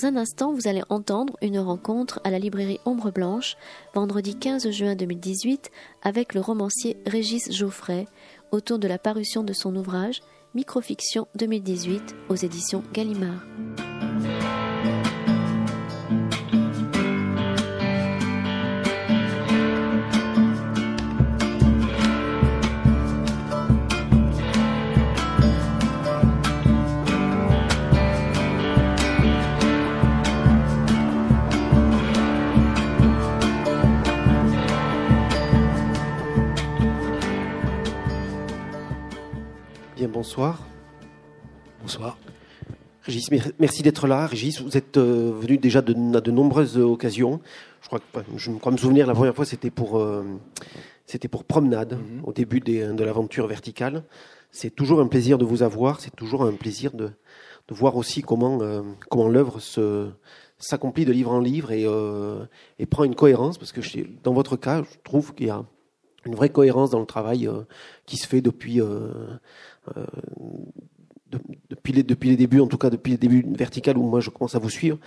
Dans un instant, vous allez entendre une rencontre à la librairie Ombre Blanche, vendredi 15 juin 2018, avec le romancier Régis Geoffrey, autour de la parution de son ouvrage Microfiction 2018 aux éditions Gallimard. Bonsoir. Bonsoir. Régis, merci d'être là. Régis, vous êtes euh, venu déjà de, à de nombreuses occasions. Je crois, que, je crois me souvenir, la première fois, c'était pour, euh, c'était pour Promenade, mhm. au début de l'aventure verticale. C'est toujours un plaisir de vous avoir. C'est toujours un plaisir de, de voir aussi comment, euh, comment l'œuvre se, s'accomplit de livre en livre et, et prend une cohérence. Parce que dans votre cas, je trouve qu'il y a une vraie cohérence dans le travail qui se fait depuis euh, depuis les, depuis les débuts, en tout cas depuis les débuts vertical où moi je commence à vous suivre,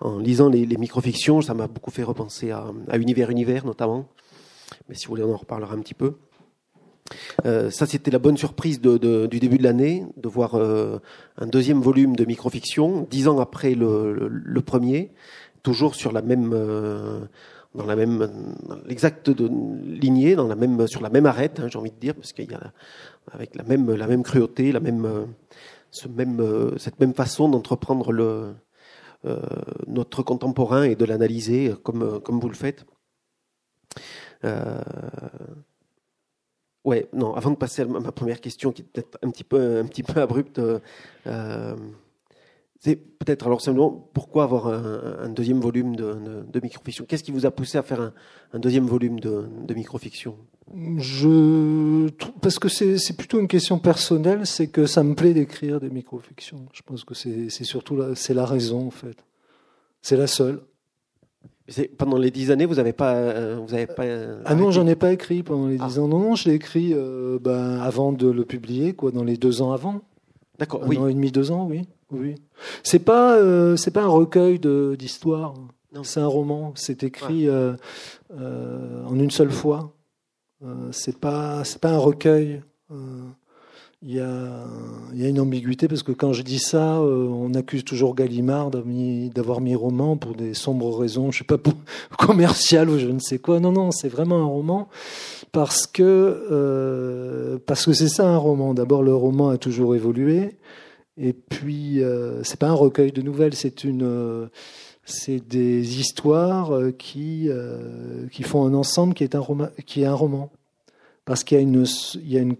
en lisant les, les microfictions, ça m'a beaucoup fait repenser à, Univers Univers notamment. Mais si vous voulez, on en reparlera un petit peu. Euh, ça, c'était la bonne surprise du début de l'année, de voir euh, un deuxième volume de microfiction, dix ans après le, premier, toujours sur la même, dans la même, l'exacte lignée, dans la même, sur la même arête, hein, j'ai envie de dire, parce qu'il y a avec la même, la même cruauté, la même, ce même, cette même façon d'entreprendre le, euh, notre contemporain et de l'analyser comme, comme vous le faites. Euh, ouais, non, avant de passer à ma première question, qui est peut-être un petit peu, un petit peu abrupte, euh, c'est peut-être alors simplement pourquoi avoir un, deuxième volume de, de, microfiction? Qu'est-ce qui vous a poussé à faire un, un deuxième volume de, de microfiction? Je parce que c'est plutôt une question personnelle, c'est que ça me plaît d'écrire des microfictions. Je pense que c'est surtout la, c'est la raison en fait. C'est la seule. Pendant les dix années, vous n'avez pas, euh, vous avez pas. ah non, j'en ai pas écrit pendant les dix ah. ans. Non, non, je l'ai écrit euh, ben, avant de le publier, quoi, dans les deux ans avant. D'accord. Oui. Un an et demi, deux ans, oui. Oui. C'est pas, euh, c'est pas un recueil d'histoires. C'est un roman. C'est écrit euh, euh, en une seule fois. Euh, c'est pas, c'est pas un recueil. Il y, a, y a une ambiguïté parce que quand je dis ça, on accuse toujours Gallimard d'avoir mis, roman pour des sombres raisons, je sais pas, pour commercial ou je ne sais quoi. Non, non, c'est vraiment un roman parce que parce que c'est ça un roman. D'abord, le roman a toujours évolué. Et puis, euh, c'est pas un recueil de nouvelles, c'est une, euh, c'est des histoires euh, qui euh, qui font un ensemble qui est un roman, qui est un roman, parce qu'il y a une, il y a une,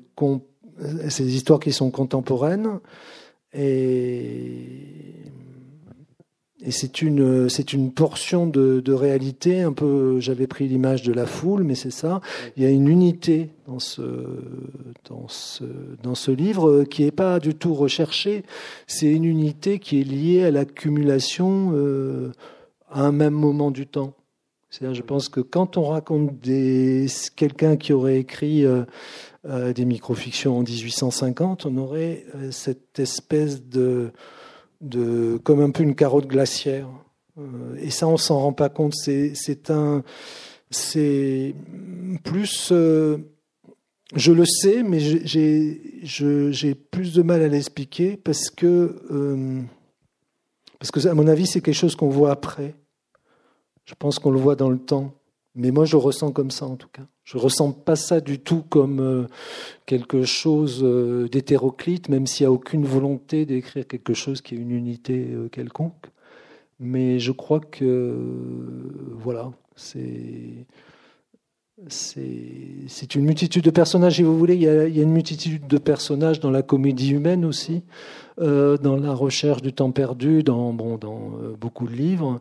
ces histoires qui sont contemporaines et et c'est une, c'est une portion de, de, réalité, un peu, j'avais pris l'image de la foule, mais c'est ça. Il y a une unité dans ce, dans ce, dans ce livre qui n'est pas du tout recherchée. C'est une unité qui est liée à l'accumulation euh, à un même moment du temps. C'est-à-dire, je pense que quand on raconte des, quelqu'un qui aurait écrit euh, euh, des microfictions en 1850, on aurait euh, cette espèce de, de, comme un peu une carotte glaciaire. Euh, et ça, on s'en rend pas compte. C'est un, c'est plus, euh, je le sais, mais j'ai plus de mal à l'expliquer parce que, euh, parce que à mon avis, c'est quelque chose qu'on voit après. Je pense qu'on le voit dans le temps. Mais moi, je ressens comme ça, en tout cas. Je ressens pas ça du tout comme euh, quelque chose euh, d'hétéroclite, même s'il n'y a aucune volonté d'écrire quelque chose qui est une unité euh, quelconque. Mais je crois que, voilà, c'est. Une multitude de personnages, si vous voulez. Il y, a, une multitude de personnages dans la comédie humaine aussi, dans la recherche du temps perdu, dans beaucoup de livres.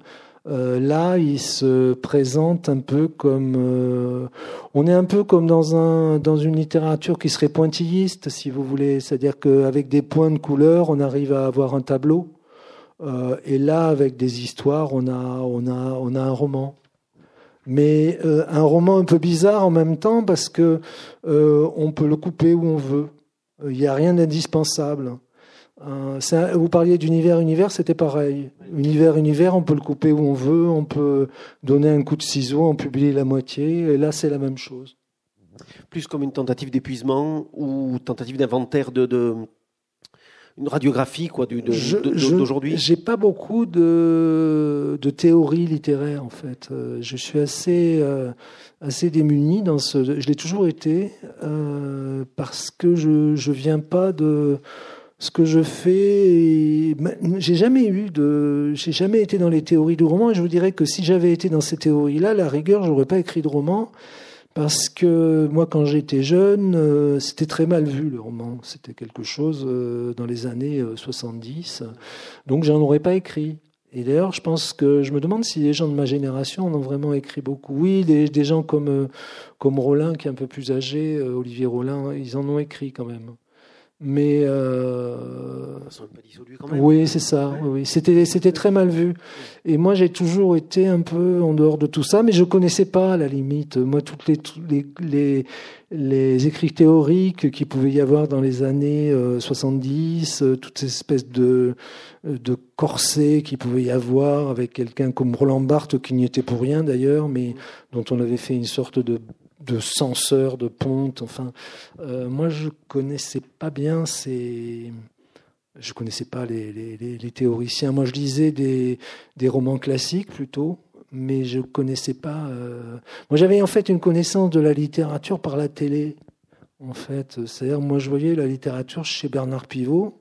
Euh, là, il se présente un peu comme euh, on est un peu comme dans un dans une littérature qui serait pointilliste, si vous voulez, c'est-à-dire qu'avec des points de couleur, on arrive à avoir un tableau. Euh, et là, avec des histoires, on a un roman. Mais un roman un peu bizarre en même temps parce que on peut le couper où on veut. Il n'y a rien d'indispensable. Vous parliez d'univers, univers, c'était pareil. Univers, univers, on peut le couper où on veut, on peut donner un coup de ciseau, en publier la moitié, et là c'est la même chose. Plus comme une tentative d'épuisement ou tentative d'inventaire de, de, une radiographie quoi d'aujourd'hui. J'ai pas beaucoup de, de théories littéraires en fait. Euh, je suis assez euh, assez démuni dans ce. Je l'ai toujours été euh, parce que je je viens pas de ce que je fais, j'ai jamais eu de, j'ai jamais été dans les théories du roman. Et je vous dirais que si j'avais été dans ces théories-là, la rigueur, j'aurais pas écrit de roman parce que moi, quand j'étais jeune, euh, c'était très mal vu le roman. C'était quelque chose euh, dans les années 70, donc j'en aurais pas écrit. Et d'ailleurs, je pense que je me demande si les gens de ma génération en ont vraiment écrit beaucoup. Oui, des, gens comme euh, comme Rollin, qui est un peu plus âgé, Olivier Rollin, ils en ont écrit quand même. Mais euh, oui, c'est ça. Oui, c'était c'était très mal vu. Et moi, j'ai toujours été un peu en dehors de tout ça, mais je connaissais pas à la limite. Moi, toutes les les les, les écrits théoriques qui pouvait y avoir dans les années 70, euh, euh, toutes ces espèces de de corsets qui pouvait y avoir avec quelqu'un comme Roland Barthes qui n'y était pour rien d'ailleurs, mais dont on avait fait une sorte de de censeur, de ponte. Enfin, euh, moi, je connaissais pas bien ces. Je connaissais pas les, les, théoriciens. Moi, je lisais des, des, romans classiques plutôt, mais je connaissais pas. Euh, moi, j'avais en fait une connaissance de la littérature par la télé. En fait, c'est-à-dire, moi, je voyais la littérature chez Bernard Pivot,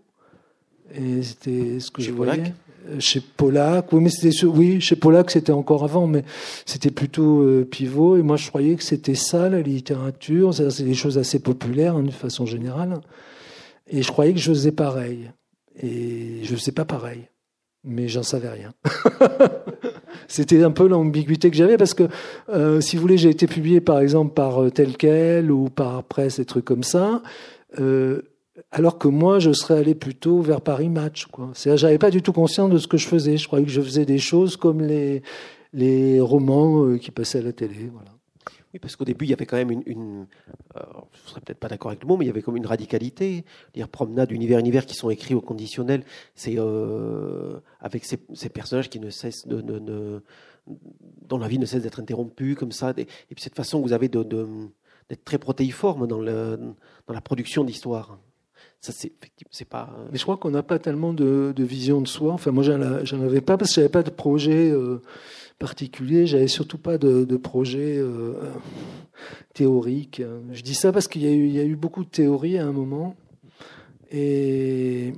et c'était ce que je voyais. Chez Pollack, oui, mais c'était oui, chez Pollack c'était encore avant, mais c'était plutôt euh, pivot. Et moi, je croyais que c'était ça la littérature. C'est des choses assez populaires hein, de façon générale. Et je croyais que je faisais pareil. Et je faisais pas pareil, mais j'en savais rien. c'était un peu l'ambiguïté que j'avais parce que, euh, si vous voulez, j'ai été publié par exemple par tel quel ou par presse, des trucs comme ça. Euh, alors que moi, je serais allé plutôt vers Paris Match. C'est, j'avais pas du tout conscience de ce que je faisais. Je croyais que je faisais des choses comme les, romans euh, qui passaient à la télé. Voilà. Oui, parce qu'au début, il y avait quand même une. une euh, je serais peut-être pas d'accord avec le mot, mais il y avait comme une radicalité. Dire promenade, univers, univers qui sont écrits au conditionnel. C'est euh, avec ces, personnages qui ne cessent de, de, dont la vie ne cesse d'être interrompue, comme ça. Et puis cette façon que vous avez de, d'être très protéiforme dans, dans la production d'histoire. Euh, Mais je crois qu'on n'a pas tellement de, vision de soi. Enfin, moi, j'en avais pas parce que j'avais pas de projet euh, particulier. J'avais surtout pas de, projet euh, théorique. Je dis ça parce qu'il y, a eu beaucoup de théories à un moment. Et,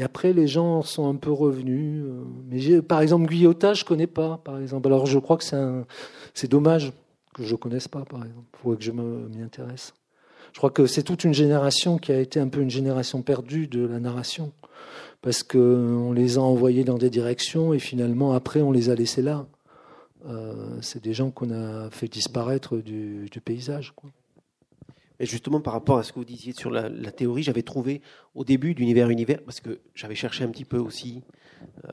après, les gens sont un peu revenus. Mais par exemple, Guyotat, je connais pas. Par exemple, alors je crois que c'est dommage que je connaisse pas. Par exemple, faudrait que je m'y intéresse. Je crois que c'est toute une génération qui a été un peu une génération perdue de la narration, parce qu'on les a envoyés dans des directions et finalement après on les a laissés là. Euh, c'est des gens qu'on a fait disparaître du, paysage. Quoi. Et justement, par rapport à ce que vous disiez sur la, théorie, j'avais trouvé au début d'Univers Univers, parce que j'avais cherché un petit peu aussi. Euh,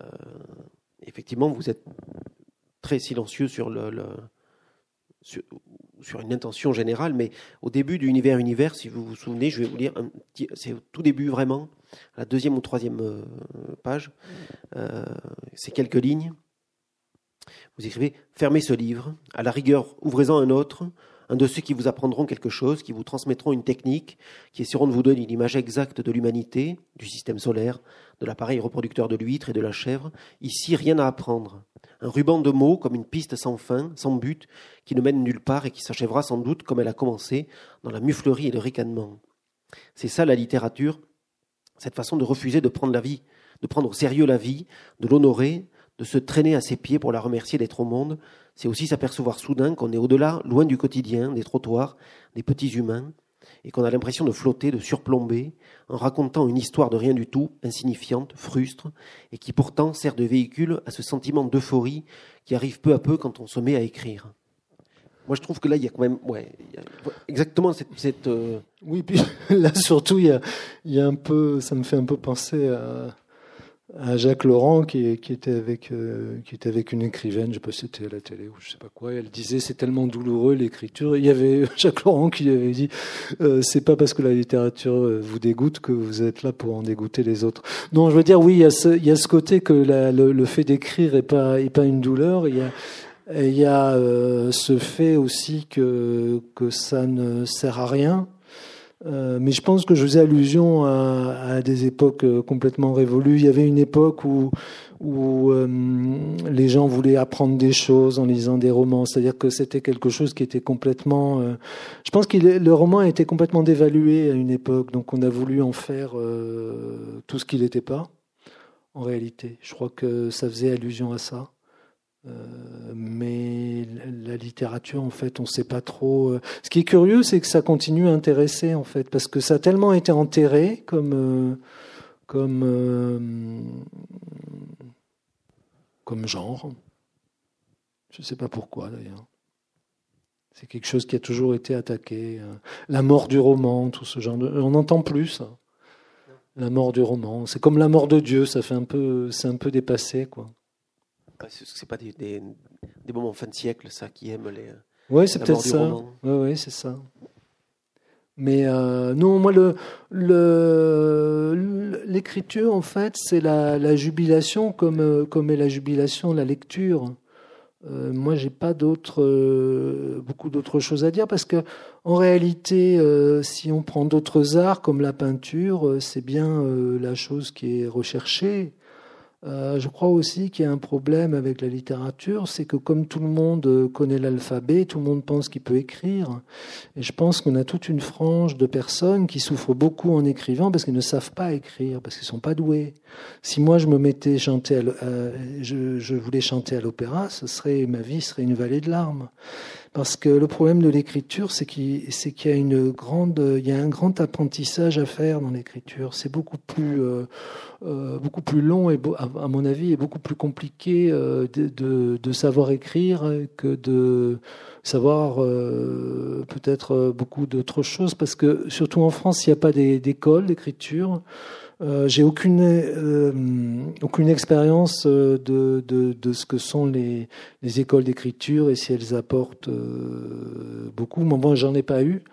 effectivement, vous êtes très silencieux sur le sur, une intention générale, mais au début d'Univers Univers, si vous vous souvenez, je vais vous lire c'est au tout début vraiment, la deuxième ou troisième euh, page, euh, c'est quelques lignes. Vous écrivez Fermez ce livre, à la rigueur, ouvrez-en un autre, un de ceux qui vous apprendront quelque chose, qui vous transmettront une technique, qui essaieront de vous donner une image exacte de l'humanité, du système solaire, de l'appareil reproducteur de l'huître et de la chèvre. Ici, rien à apprendre. Un ruban de mots comme une piste sans fin, sans but, qui ne mène nulle part et qui s'achèvera sans doute comme elle a commencé, dans la muflerie et le ricanement. C'est ça la littérature, cette façon de refuser de prendre la vie, de prendre au sérieux la vie, de l'honorer, de se traîner à ses pieds pour la remercier d'être au monde, c'est aussi s'apercevoir soudain qu'on est au-delà, loin du quotidien, des trottoirs, des petits humains, et qu'on a l'impression de flotter, de surplomber, en racontant une histoire de rien du tout, insignifiante, frustre, et qui pourtant sert de véhicule à ce sentiment d'euphorie qui arrive peu à peu quand on se met à écrire. Moi, je trouve que là, il y a quand même, ouais, exactement cette. Euh, oui, puis là surtout, il y a, il y a un peu, ça me fait un peu penser à à Jacques Laurent qui, était avec euh, qui était avec une écrivaine, je sais pas si c'était à la télé ou je sais pas quoi. elle disait c'est tellement douloureux l'écriture. Il y avait Jacques Laurent qui avait dit euh, c'est pas parce que la littérature euh, vous dégoûte que vous êtes là pour en dégoûter les autres. Non, je veux dire oui, il y a ce, côté que le, fait d'écrire est pas est pas une douleur. Il y a il y a ce fait aussi que que ça ne sert à rien euh, mais je pense que je faisais allusion à, à, des époques euh, complètement révolues. Il y avait une époque où, où euh, les gens voulaient apprendre des choses en lisant des romans, c'est-à-dire que c'était quelque chose qui était complètement. Je pense que le roman a été complètement dévalué à une époque, donc on a voulu en faire tout ce qu'il n'était pas. En réalité, je crois que ça faisait allusion à ça. Euh, mais la littérature, en fait, on ne sait pas trop. Euh. Ce qui est curieux, c'est que ça continue à intéresser, en fait, parce que ça a tellement été enterré comme euh, comme comme genre. Je ne sais pas pourquoi d'ailleurs. C'est quelque chose qui a toujours été attaqué. La mort du roman, tout ce genre de... On n'entend plus ça. La mort du roman. C'est comme la mort de Dieu, ça fait un peu, c'est un peu dépassé, quoi c'est pas des, des, des, moments fin de siècle, ça, qui aiment les. Oui, c'est peut-être ça. Oui, ouais, c'est ça. Mais euh, non, moi, le, l'écriture, en fait, c'est la, la, jubilation comme, comme est la jubilation la lecture. Euh, moi, j'ai pas d'autres, euh, beaucoup d'autres choses à dire parce que, en réalité, euh, si on prend d'autres arts comme la peinture, euh, c'est bien euh, la chose qui est recherchée. Euh, je crois aussi qu'il y a un problème avec la littérature, c'est que comme tout le monde connaît l'alphabet, tout le monde pense qu'il peut écrire. Et je pense qu'on a toute une frange de personnes qui souffrent beaucoup en écrivant parce qu'ils ne savent pas écrire, parce qu'ils sont pas doués. Si moi je me mettais chanter, je, je voulais chanter à l'opéra, ce serait ma vie serait une vallée de larmes. Parce que le problème de l'écriture, c'est qu'il y a une grande, il y a un grand apprentissage à faire dans l'écriture. C'est beaucoup plus, euh, euh, beaucoup plus long et à mon avis, et beaucoup plus compliqué euh, de, de, de, savoir écrire que de savoir euh, peut-être beaucoup d'autres choses. Parce que surtout en France, il n'y a pas d'école d'écriture. Euh, j'ai aucune euh, aucune expérience euh, de, de, de, ce que sont les, les écoles d'écriture et si elles apportent beaucoup. Mais bon, j'en ai pas eu.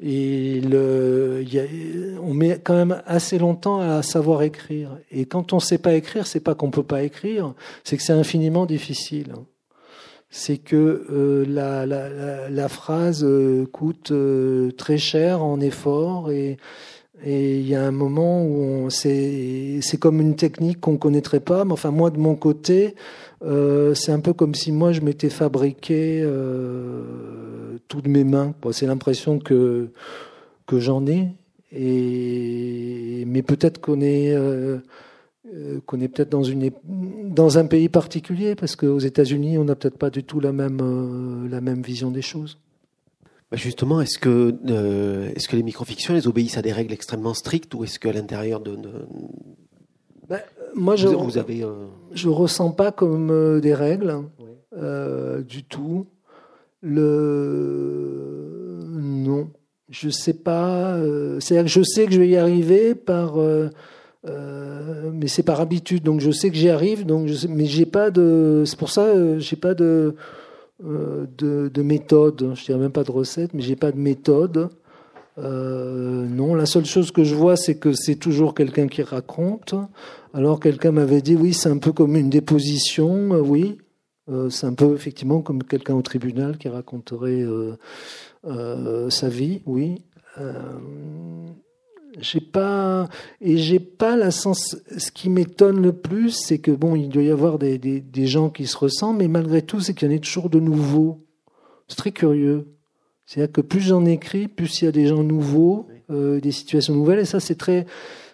Et le, on met quand même assez longtemps à savoir écrire. Et quand on sait pas écrire, c'est pas qu'on peut pas écrire, c'est que c'est infiniment difficile. C'est que la, la, phrase coûte très cher en effort et et il y a un moment où c'est comme une technique qu'on connaîtrait pas. Mais enfin, moi, de mon côté, euh, c'est un peu comme si moi, je m'étais fabriqué euh, toutes mes mains. C'est l'impression que, que j'en ai. Mais peut-être qu'on est, euh, qu'on est peut-être dans, une, dans un pays particulier, parce qu'aux États-Unis, on n'a peut-être pas du tout la même, euh, la même vision des choses. Bah, justement, est-ce que, euh, est-ce que les microfictions, elles obéissent à des règles extrêmement strictes ou est-ce qu'à l'intérieur de, de... Ben, moi, je, vous avez, euh... je ressens pas comme euh, des règles oui. euh, du tout. Le non, je sais pas. C'est-à-dire que je sais que je vais y arriver par, mais c'est par habitude. Donc je sais que j'y arrive. Donc je sais, mais j'ai pas de. C'est pour ça, j'ai pas de de, de, méthode. Je dirais même pas de recette, mais j'ai pas de méthode. Euh, non, la seule chose que je vois, c'est que c'est toujours quelqu'un qui raconte. Alors quelqu'un m'avait dit, oui, c'est un peu comme une déposition, euh, oui. Euh, c'est un peu effectivement comme quelqu'un au tribunal qui raconterait euh, sa vie, oui j'ai pas et j'ai pas la sens. Ce qui m'étonne le plus, c'est que bon, il doit y avoir des, des, gens qui se ressemblent, mais malgré tout, c'est qu'il y en a toujours de nouveaux. C'est très curieux. C'est-à-dire que plus j'en écris, plus il y a des gens nouveaux, euh, des situations nouvelles, et ça c'est très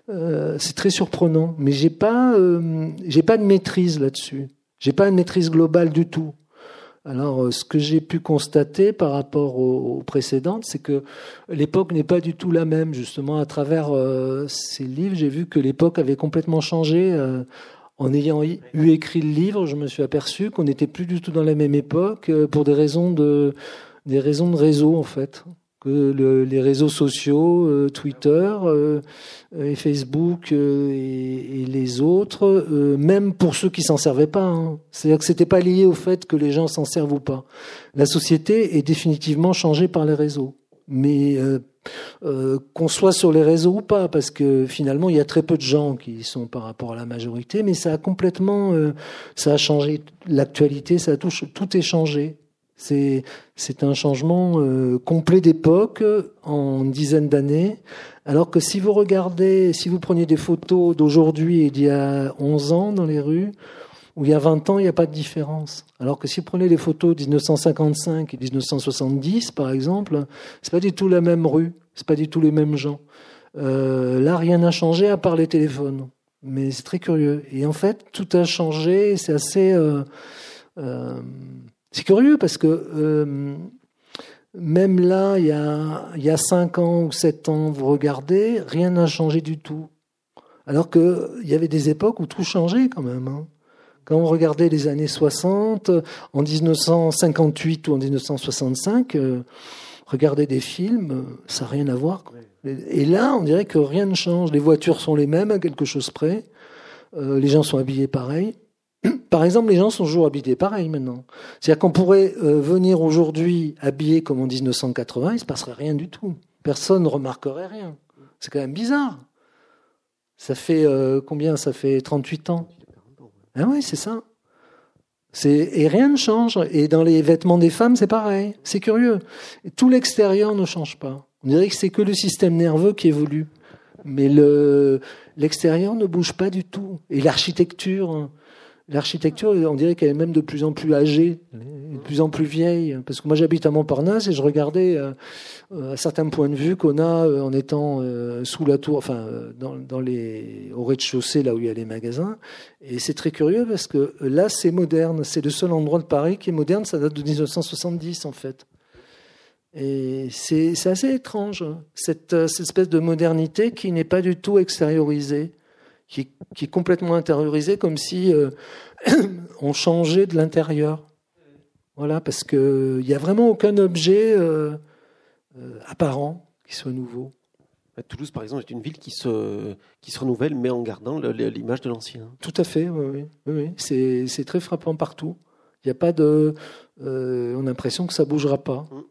euh, c'est très surprenant. Mais j'ai pas euh, j'ai pas de maîtrise là-dessus. J'ai pas une maîtrise globale du tout. Alors, euh, ce que j'ai pu constater par rapport aux, précédentes, c'est que l'époque n'est pas du tout la même. Justement, à travers euh, ces livres, j'ai vu que l'époque avait complètement changé. Euh, en ayant eu écrit le livre, je me suis aperçu qu'on n'était plus du tout dans la même époque pour des raisons de des raisons de réseau en fait. Les réseaux sociaux, euh, Twitter euh, et Facebook euh, et, les autres, même pour ceux qui s'en servaient pas, hein. c'est-à-dire que c'était pas lié au fait que les gens s'en servent ou pas. La société est définitivement changée par les réseaux, mais qu'on soit sur les réseaux ou pas, parce que finalement il y a très peu de gens qui sont par rapport à la majorité, mais ça a complètement, ça a changé l'actualité, ça a tout est changé. C'est un changement euh, complet d'époque en une dizaine d'années. Alors que si vous regardez, si vous preniez des photos d'aujourd'hui et d'il y a 11 ans dans les rues, ou il y a 20 ans, il n'y a pas de différence. Alors que si vous prenez les photos de 1955 et 1970, par exemple, c'est pas du tout la même rue, c'est pas du tout les mêmes gens. Euh, là, rien n'a changé à part les téléphones. Mais c'est très curieux. Et en fait, tout a changé. C'est assez. Euh, euh c'est curieux parce que euh, même là, il y, a, il y a 5 ans ou 7 ans, vous regardez, rien n'a changé du tout. Alors qu'il y avait des époques où tout changeait quand même. Hein. Quand on regardait les années 60, en 1958 ou en 1965, euh, regarder des films, ça n'a rien à voir. Et là, on dirait que rien ne change. Les voitures sont les mêmes à quelque chose près. Euh, les gens sont habillés pareil. Par exemple, les gens sont toujours habillés pareil maintenant. C'est-à-dire qu'on pourrait euh, venir aujourd'hui habillé comme en 1980, il ne se passerait rien du tout. Personne ne remarquerait rien. C'est quand même bizarre. Ça fait euh, combien? Ça fait 38 ans. Ah oui, c'est ça. Et rien ne change. Et dans les vêtements des femmes, c'est pareil. C'est curieux. tout l'extérieur ne change pas. On dirait que c'est que le système nerveux qui évolue. Mais l'extérieur ne bouge pas du tout. Et l'architecture, L'architecture, on dirait qu'elle est même de plus en plus âgée, de plus en plus vieille. Parce que moi, j'habite à Montparnasse et je regardais euh, à certains points de vue qu'on a euh, en étant euh, sous la tour, enfin, dans, les, au rez-de-chaussée, là où il y a les magasins. Et c'est très curieux parce que là, c'est moderne. C'est le seul endroit de Paris qui est moderne. Ça date de 1970, en fait. Et c'est assez étrange, hein, cette, cette espèce de modernité qui n'est pas du tout extériorisée qui, est complètement intériorisé, comme si euh, on changeait de l'intérieur. Voilà, parce qu'il n'y a vraiment aucun objet euh, euh, apparent qui soit nouveau. Toulouse, par exemple, est une ville qui se, qui se renouvelle, mais en gardant l'image de l'ancien. Tout à fait, oui. oui, oui. C'est très frappant partout. Il n'y a pas de. on a l'impression que ça ne bougera pas. Mmh.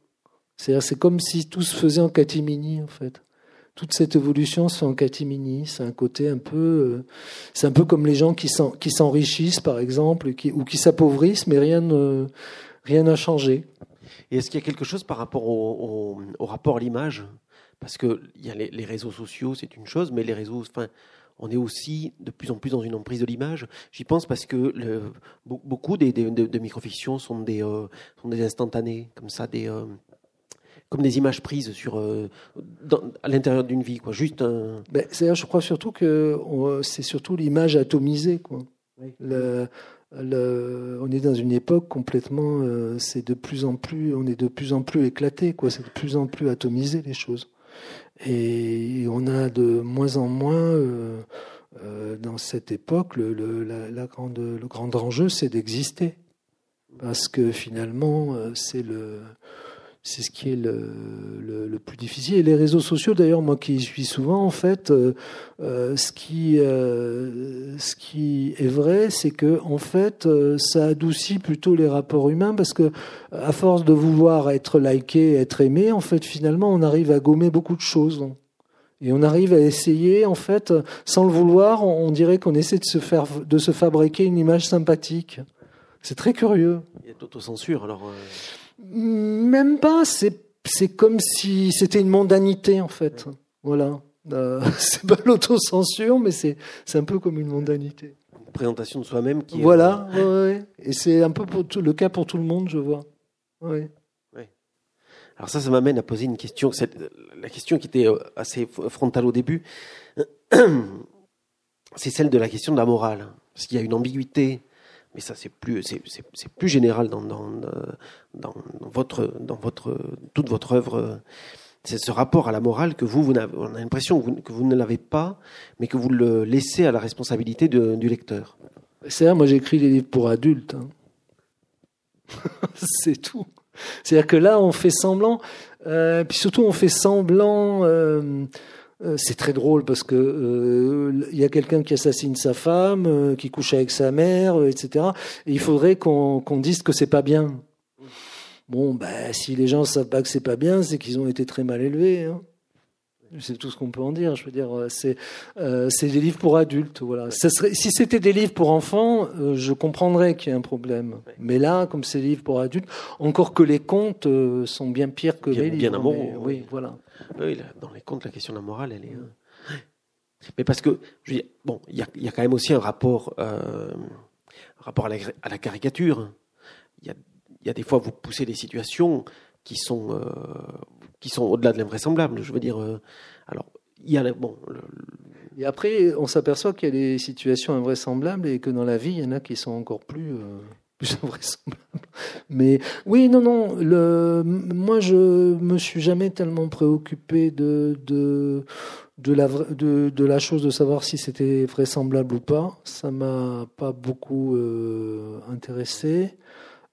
C'est comme si tout se faisait en catimini, en fait toute cette évolution se fait en catimini. C'est un côté un peu, euh, c'est un peu comme les gens qui s'enrichissent, par exemple, ou qui s'appauvrissent, mais rien n'a changé. Et est-ce qu'il y a quelque chose par rapport au, rapport à l'image? Parce que il y a les, réseaux sociaux, c'est une chose, mais les réseaux, enfin, on est aussi de plus en plus dans une emprise de l'image. J'y pense parce que beaucoup des, de, microfictions sont des, euh, instantanés, comme ça, des, euh, comme des images prises sur, euh, à l'intérieur d'une vie, quoi. Juste un. Ben, je crois surtout que c'est surtout l'image atomisée, quoi. Le, on est dans une époque complètement, euh, c'est de plus en plus, on est de plus en plus éclaté, quoi. C'est de plus en plus atomisé les choses, et on a de moins en moins. Euh, dans cette époque, le, la, grande, le grand enjeu, c'est d'exister. Parce que finalement, c'est le, c'est ce qui est le, le, plus difficile. Et les réseaux sociaux, d'ailleurs, moi qui y suis souvent, en fait, euh, euh, ce, qui, euh, ce qui est vrai, c'est que en fait, ça adoucit plutôt les rapports humains parce que, à force de vouloir être liké, être aimé, en fait, finalement, on arrive à gommer beaucoup de choses. Et on arrive à essayer, en fait, sans le vouloir, on dirait qu'on essaie de se faire, de se fabriquer une image sympathique. C'est très curieux. Il y a d'autocensure, alors. Même pas, c'est comme si c'était une mondanité en fait. Voilà. Euh, c'est pas l'autocensure, mais c'est un peu comme une mondanité. Une présentation de soi-même qui. Voilà, ouais, et c'est un peu pour tout, le cas pour tout le monde, je vois. Ouais. Alors ça, ça m'amène à poser une question, la question qui était euh, assez frontale au début, c'est celle de la question de la morale. Parce qu'il y a une ambiguïté mais ça c'est plus c'est, plus général dans, dans, dans, votre dans votre toute votre œuvre c'est ce rapport à la morale que vous, vous avez, on a l'impression que vous, ne l'avez pas, mais que vous le laissez à la responsabilité du lecteur. C'est vrai, moi j'écris des livres pour adultes. Hein. c'est tout. C'est-à-dire que là, on fait semblant. Euh, puis surtout, on fait semblant. Euh, c'est très drôle parce que il y a quelqu'un qui assassine sa femme, qui couche avec sa mère, etc. Et il faudrait qu'on dise que c'est pas bien. Bon, ben, si les gens savent pas que c'est pas bien, c'est qu'ils ont été très mal élevés. Hein. C'est tout ce qu'on peut en dire. Je veux dire, euh, c'est euh, c'est des livres pour adultes. Voilà. Ça serait, si c'était des livres pour enfants, euh, je comprendrais qu'il y ait un problème. Mais là, comme c'est des livres pour adultes, encore que les contes sont bien pires que les livres. Bien amoureux. Oui, voilà. Oui, dans les contes, la question de la morale, elle est. Mais parce que, je veux dire, bon, il y a, y a, quand même aussi un rapport, un rapport à la, à la caricature. Il y a, y a des fois, vous poussez des situations qui sont qui sont au-delà de l'invraisemblable. Je veux dire, euh, alors il y a bon. Et après, on s'aperçoit qu'il y a des situations invraisemblables et que dans la vie, il y en a qui sont encore plus. Euh, invraisemblables. Mais oui, non, non. Le, moi, je me suis jamais tellement préoccupé de, de, de, la, de, de la chose de savoir si c'était vraisemblable ou pas. Ça m'a pas beaucoup euh, intéressé.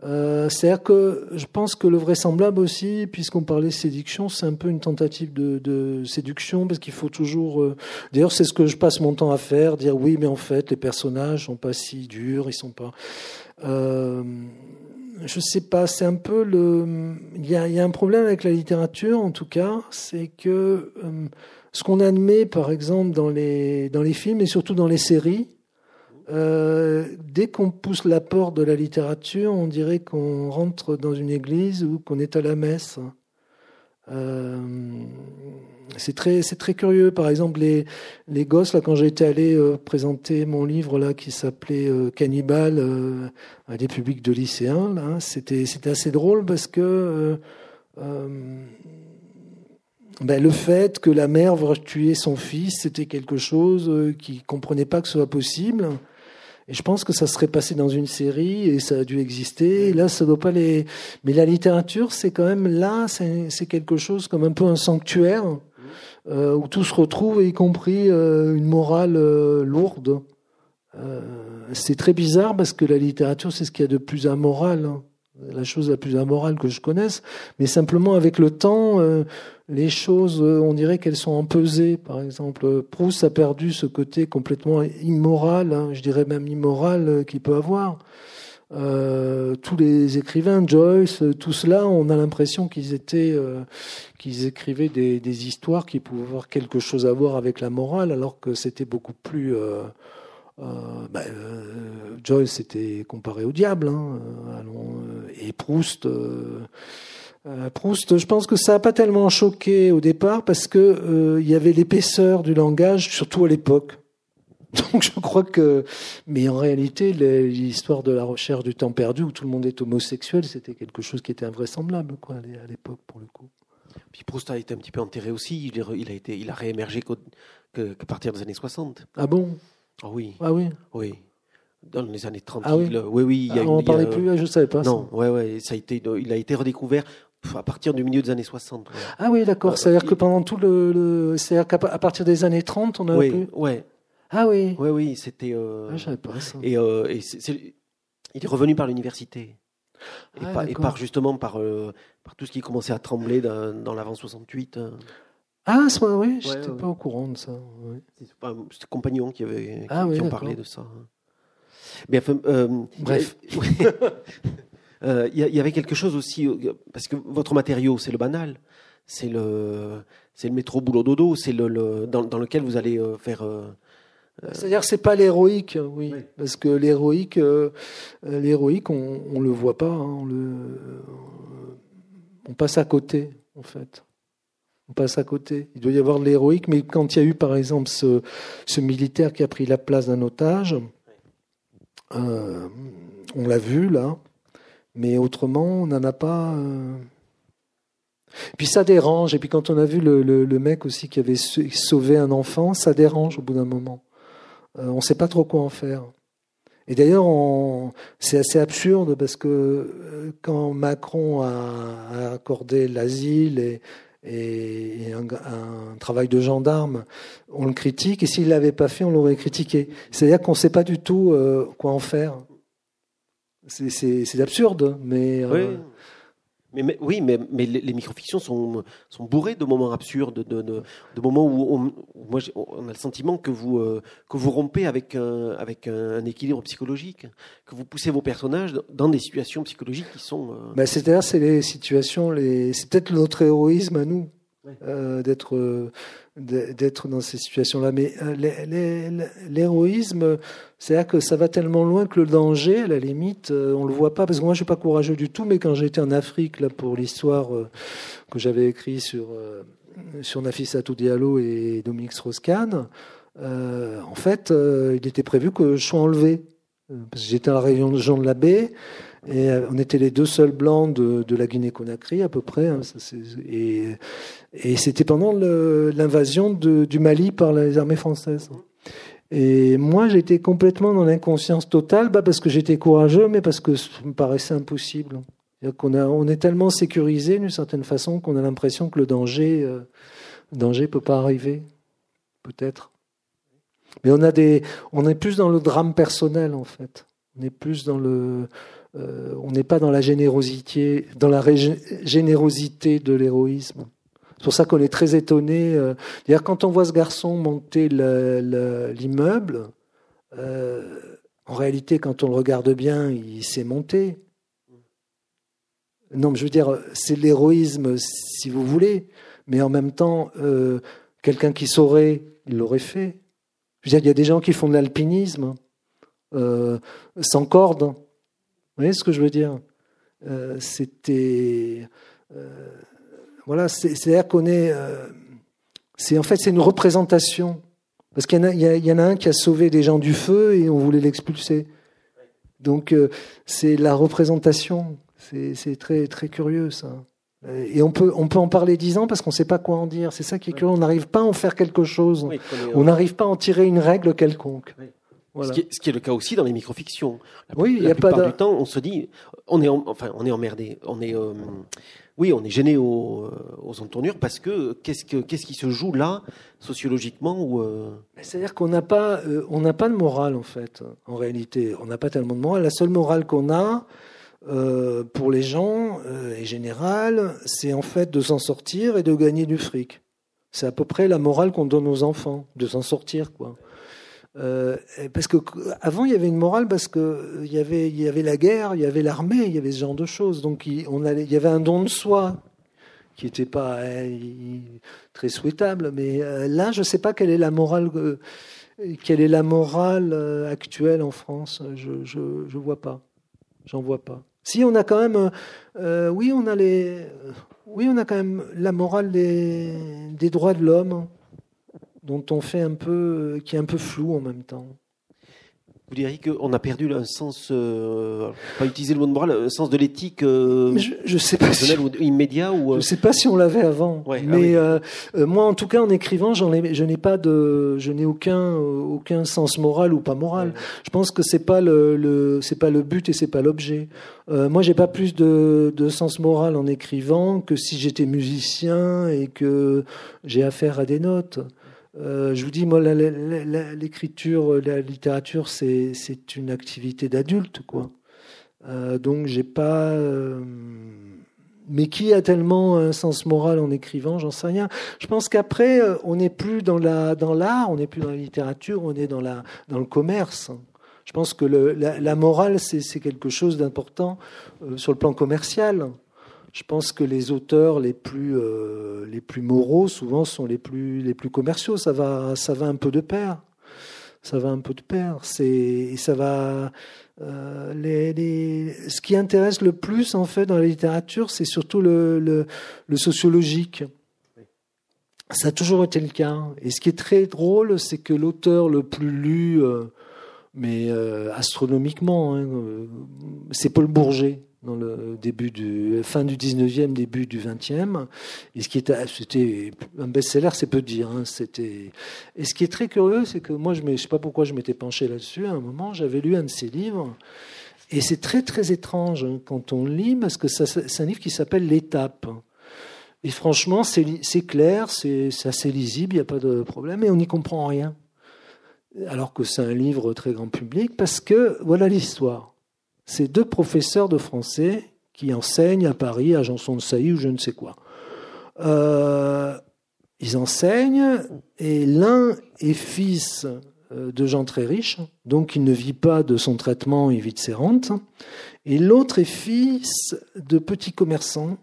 Euh, C'est-à-dire que je pense que le vraisemblable aussi, puisqu'on parlait séduction, c'est un peu une tentative de, séduction, parce qu'il faut toujours... Euh, d'ailleurs, c'est ce que je passe mon temps à faire, dire oui, mais en fait, les personnages sont pas si durs, ils sont pas... Euh, je sais pas, c'est un peu le... Il y a, y a, un problème avec la littérature, en tout cas, c'est que ce qu'on admet, par exemple, dans les, dans les films et surtout dans les séries, euh, dès qu'on pousse la porte de la littérature, on dirait qu'on rentre dans une église ou qu'on est à la messe. Euh, c'est très, curieux. Par exemple, les, gosses, là, quand j'étais allé euh, présenter mon livre là qui s'appelait euh, Cannibal à des publics de lycéens, là, c'était, assez drôle parce que ben, le fait que la mère va tuer son fils, c'était quelque chose qui comprenait pas que ce soit possible. Et je pense que ça serait passé dans une série et ça a dû exister. Et là, ça doit pas les. Mais la littérature, c'est quand même là, c'est quelque chose comme un peu un sanctuaire euh, où tout se retrouve, y compris euh, une morale euh, lourde. C'est très bizarre parce que la littérature, c'est ce qu'il y a de plus amoral. Hein la chose la plus amorale que je connaisse, mais simplement avec le temps, euh, les choses, euh, on dirait qu'elles sont empesées. Par exemple, Proust a perdu ce côté complètement immoral, hein, je dirais même immoral euh, qu'il peut avoir. tous les écrivains, Joyce, tout cela, on a l'impression qu'ils étaient, qu'ils écrivaient des, histoires qui pouvaient avoir quelque chose à voir avec la morale, alors que c'était beaucoup plus euh, Joyce était comparé au diable, hein, euh, et Proust. Proust, je pense que ça n'a pas tellement choqué au départ parce que il y avait l'épaisseur du langage, surtout à l'époque. Donc je crois que, mais en réalité, l'histoire de la recherche du temps perdu où tout le monde est homosexuel, c'était quelque chose qui était invraisemblable, quoi, à l'époque pour le coup. Puis Proust a été un petit peu enterré aussi. Il, a été, il a réémergé qu'à partir des années 60. Ah bon? Ah oui. Ah oui? Oui. Dans les années 30. Ah oui. oui, oui. Il y a, ah, on n'en parlait plus, je ne savais pas. Non, ça. ouais, ouais. Ça a été, il a été redécouvert à partir du milieu des années 60. Ouais. Ah oui, d'accord. Euh, C'est-à-dire que pendant tout le. le... C'est-à-dire qu'à partir des années 30, on a. Oui, plus... ouais. Ah oui. Oui, oui, c'était. Euh... Ah, je savais pas ça. Et, euh, et c'est, il est revenu par l'université. Et, ah, par, et, par, justement par, euh, par tout ce qui commençait à trembler dans, dans l'avant 68. Ah, oui, je n'étais pas au courant de ça. C'était Compagnon qui, avait, ah, qui, ont parlé de ça. Mais euh, Bref. Il euh, y, y, avait quelque chose aussi, euh, parce que votre matériau, c'est le banal, c'est le, c'est le métro boulot dodo, c'est le, le dans, dans, lequel vous allez faire. C'est-à-dire c'est pas l'héroïque, oui, oui, parce que l'héroïque, l'héroïque, on, on le voit pas, hein, on le, on passe à côté, en fait on passe à côté. Il doit y avoir de l'héroïque, mais quand il y a eu par exemple ce, ce militaire qui a pris la place d'un otage, euh, on l'a vu là, mais autrement on n'en a pas. Euh... Puis ça dérange, et puis quand on a vu le, mec aussi qui avait sauvé un enfant, ça dérange au bout d'un moment. Euh, on ne sait pas trop quoi en faire. Et d'ailleurs, c'est assez absurde parce que quand Macron a, accordé l'asile et, et un, un, travail de gendarme, on le critique, et s'il ne l'avait pas fait, on l'aurait critiqué. C'est-à-dire qu'on ne sait pas du tout euh, quoi en faire. C'est absurde, mais... Euh, Oui, mais, mais les, microfictions sont, bourrées de moments absurdes, de, moments où, on, a le sentiment que vous, euh, rompez avec, un, équilibre psychologique, que vous poussez vos personnages dans des situations psychologiques qui sont. Euh... Bah, C'est-à-dire, c'est les situations, les... c'est peut-être notre héroïsme à nous. Euh, d'être euh, d'être dans ces situations-là. Mais euh, l'héroïsme, c'est-à-dire que ça va tellement loin que le danger, à la limite, on le voit pas. Parce que moi, je suis pas courageux du tout. Mais quand j'étais en Afrique là pour l'histoire que j'avais écrit sur sur Nafissatou Diallo et Dominique Strauss-Kahn, en fait, il était prévu que je sois enlevé. Parce que j'étais à la région de la baie et on était les deux seuls blancs de, de la Guinée-Conakry à peu près. Hein, et, et c'était pendant l'invasion du Mali par les armées françaises. Et moi, j'étais complètement dans l'inconscience totale, pas parce que j'étais courageux, mais parce que ça me paraissait impossible. On, a, on est tellement sécurisé d'une certaine façon qu'on a l'impression que le danger, euh, danger peut pas arriver, peut-être. Mais on a des, on est plus dans le drame personnel en fait. On est plus dans le, euh, on n'est pas dans la générosité, dans la générosité de l'héroïsme. C'est pour ça qu'on est très étonné. Euh, d'ailleurs, quand on voit ce garçon monter l'immeuble, euh, en réalité, quand on le regarde bien, il s'est monté. Non, je veux dire, c'est l'héroïsme, si vous voulez, mais en même temps, euh, quelqu'un qui saurait, il l'aurait fait. Je veux dire, il y a des gens qui font de l'alpinisme sans corde. Vous voyez ce que je veux dire? C'était voilà, c'est-à-dire qu'on est. Euh, c'est en fait c'est une représentation parce qu'il y, en a un qui a sauvé des gens du feu et on voulait l'expulser. Donc euh, c'est la représentation. C'est très très curieux ça. Et on peut, on peut en parler dix ans parce qu'on ne sait pas quoi en dire. C'est ça qui est curieux. On n'arrive pas à en faire quelque chose. on n'arrive pas à en tirer une règle quelconque. Ce, qui est, le cas aussi dans les microfictions. oui, il y a pas du temps, on se dit, on est, enfin, on est emmerdé, on est, euh, oui, on est gêné aux, aux entournures parce que qu'est-ce, que qu'est-ce qui se joue là, sociologiquement ou euh C'est-à-dire qu'on n'a pas, euh, on n'a pas de morale en fait. En réalité, on n'a pas tellement de morale. La seule morale qu'on a pour les gens est générale, c'est en fait de s'en sortir et de gagner du fric. C'est à peu près la morale qu'on donne aux enfants, de s'en sortir quoi. Euh, parce que avant il y avait une morale parce que il y avait il y avait la guerre, il y avait l'armée, il y avait ce genre de choses. Donc il, on allait, il y avait un don de soi qui n'était pas euh, très souhaitable. Mais euh, là, je ne sais pas quelle est la morale quelle est la morale actuelle en France. Je je vois pas, j'en vois pas. Si on a quand même, oui, on a les, oui, on a quand même la morale des droits de l'homme dont on fait un peu, qui est un peu flou en même temps. Vous diriez qu'on a perdu un sens, euh, pas utiliser le mot de morale, un sens de l'éthique euh, je, sais pas si, ou immédiat ou. Euh je sais pas si on l'avait avant. Ah mais moi, en tout cas, en écrivant, j'en ai, je n'ai pas de, je n'ai aucun, aucun sens moral ou pas moral. Je pense que c'est pas le, le c'est pas le but et c'est pas l'objet. moi, j'ai pas plus de, de sens moral en écrivant que si j'étais musicien et que j'ai affaire à des notes. Euh, je vous dis, moi, l'écriture, la littérature, c'est une activité d'adulte, quoi. Euh, donc, j'ai pas. Euh, mais qui a tellement un sens moral en écrivant, j'en sais rien. Je pense qu'après, on n'est plus dans la dans l'art, on n'est plus dans la littérature, on est dans la dans le commerce. Je pense que la, morale, c'est quelque chose d'important sur le plan commercial. Je pense que les auteurs les plus, euh, les plus moraux, souvent, sont les plus, les plus commerciaux. Ça va, ça va un peu de pair. Ça va un peu de pair. C'est, ça va. Euh, ce qui intéresse le plus, en fait, dans la littérature, c'est surtout le, le, sociologique. Ça a toujours été le cas. Et ce qui est très drôle, c'est que l'auteur le plus lu, euh, mais astronomiquement, hein, c'est Paul Bourget dans le début du fin du 19e, début du 20e. Et ce qui était, c'était un best-seller, c'est peu dire. Hein, c'était. Et ce qui est très curieux, c'est que moi, je ne sais pas pourquoi je m'étais penché là-dessus. À un moment, j'avais lu un de ses livres. Et c'est très très étrange hein, quand on lit parce que c'est un livre qui s'appelle L'étape. Et franchement, c'est clair, c'est assez lisible, il n'y a pas de problème, et on n'y comprend rien. Alors que c'est un livre très grand public, parce que voilà l'histoire. C'est deux professeurs de français qui enseignent à Paris, à Janson de Sailly ou je ne sais quoi. ils enseignent et l'un est fils de gens très riches, donc il ne vit pas de son traitement, il vit de ses rentes. Et l'autre est fils de petits commerçants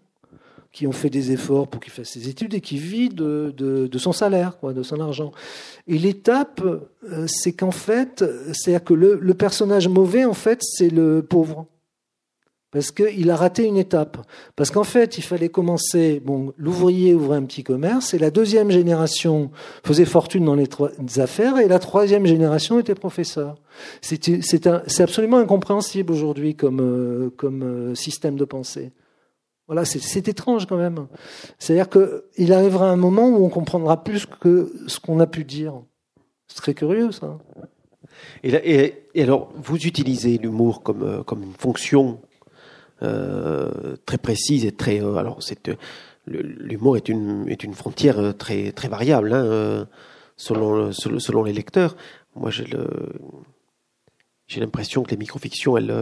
qui ont fait des efforts pour qu'il fasse ses études et qui vit de, son salaire, quoi, de son argent. Et l'étape, euh, c'est qu'en fait, c'est-à-dire que le, personnage mauvais, en fait, c'est le pauvre. Parce qu'il a raté une étape. Parce qu'en fait, il fallait commencer, bon, l'ouvrier ouvrait un petit commerce, et la deuxième génération faisait fortune dans les affaires, et la troisième génération était professeur. C'est absolument incompréhensible aujourd'hui comme, euh, euh, système de pensée. Voilà, c'est étrange quand même. C'est-à-dire qu'il arrivera un moment où on comprendra plus que ce qu'on a pu dire. C'est très curieux, ça. Et, alors, vous utilisez l'humour comme, euh, comme une fonction euh, très précise et très. Euh, alors, l'humour est une, est une frontière très, très variable hein, selon, selon les lecteurs. Moi, j'ai l'impression que les microfictions, elles,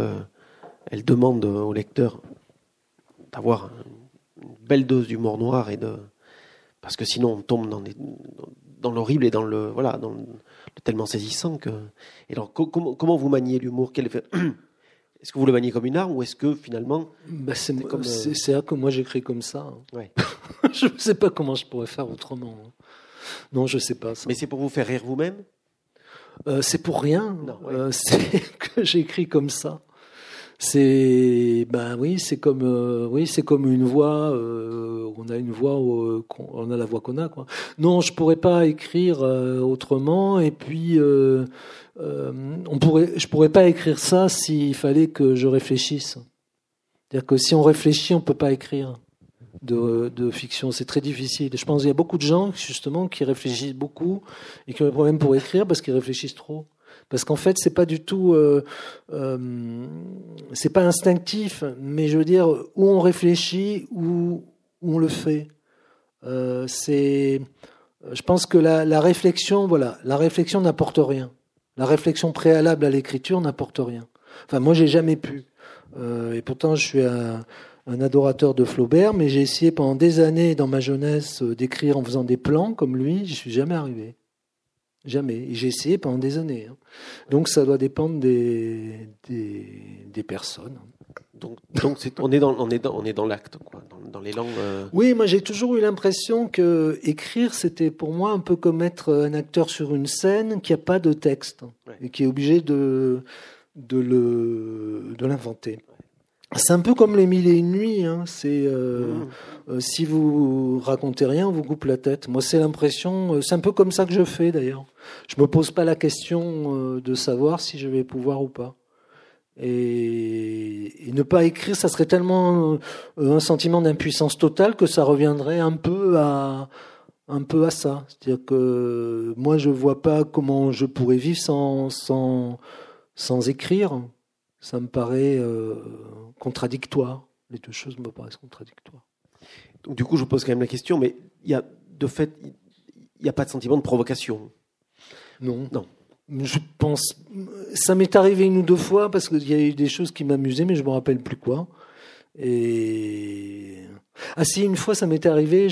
elles demandent aux lecteurs avoir une belle dose d'humour noir et de parce que sinon on tombe dans, dans l'horrible et dans le voilà dans le, tellement saisissant que et alors comment, comment vous maniez l'humour? Est-ce que vous le maniez comme une arme ou est-ce que finalement bah c'est comme euh, c'est que moi j'écris comme ça ouais. je ne sais pas comment je pourrais faire autrement hein. non je sais pas mais c'est pour vous faire rire vous-même? Euh, c'est pour rien. Euh, c'est que j'écris comme ça c'est ben oui, c'est comme euh, oui, c'est comme une voix. Euh, on a une voix, on a la voix qu'on a. Non, je pourrais pas écrire euh, autrement. Et puis on pourrait, je pourrais pas écrire ça s'il fallait que je réfléchisse. C'est-à-dire que si on réfléchit, on peut pas écrire de, de fiction. C'est très difficile. je pense qu'il y a beaucoup de gens justement qui réfléchissent beaucoup et qui ont des problèmes pour écrire parce qu'ils réfléchissent trop. Parce qu'en fait, c'est pas du tout, euh, euh, c'est pas instinctif, mais je veux dire où on réfléchit, où, on le fait. Euh, c'est, je pense que la, réflexion, voilà, la réflexion n'apporte rien. La réflexion préalable à l'écriture n'apporte rien. Enfin, moi, j'ai jamais pu. Et pourtant, je suis un, adorateur de Flaubert, mais j'ai essayé pendant des années dans ma jeunesse d'écrire en faisant des plans comme lui. J'y suis jamais arrivé. Jamais. J'ai essayé pendant des années. Hein. Donc ça doit dépendre des, des, personnes. Donc, donc on est dans, on est dans, on est dans l'acte, quoi, dans, les langues. Euh. Oui, moi j'ai toujours eu l'impression que écrire, c'était pour moi un peu comme être un acteur sur une scène qui n'a pas de texte et qui est obligé de, de, le, de l'inventer. C'est un peu comme les mille et une nuits. Hein. C'est euh, mmh. euh, si vous racontez rien, on vous coupe la tête. Moi, c'est l'impression. Euh, c'est un peu comme ça que je fais d'ailleurs. Je me pose pas la question de savoir si je vais pouvoir ou pas. Et, ne pas écrire, ça serait tellement un sentiment d'impuissance totale que ça reviendrait un peu à un peu à ça. C'est-à-dire que moi, je vois pas comment je pourrais vivre sans sans sans écrire ça me paraît euh, contradictoire. Les deux choses me paraissent contradictoires. Donc, du coup, je pose quand même la question, mais il y a, de fait, il n'y a pas de sentiment de provocation Non. Non. Je pense. Ça m'est arrivé une ou deux fois parce qu'il y a eu des choses qui m'amusaient, mais je ne me rappelle plus quoi. Et ah si une fois ça m'était arrivé,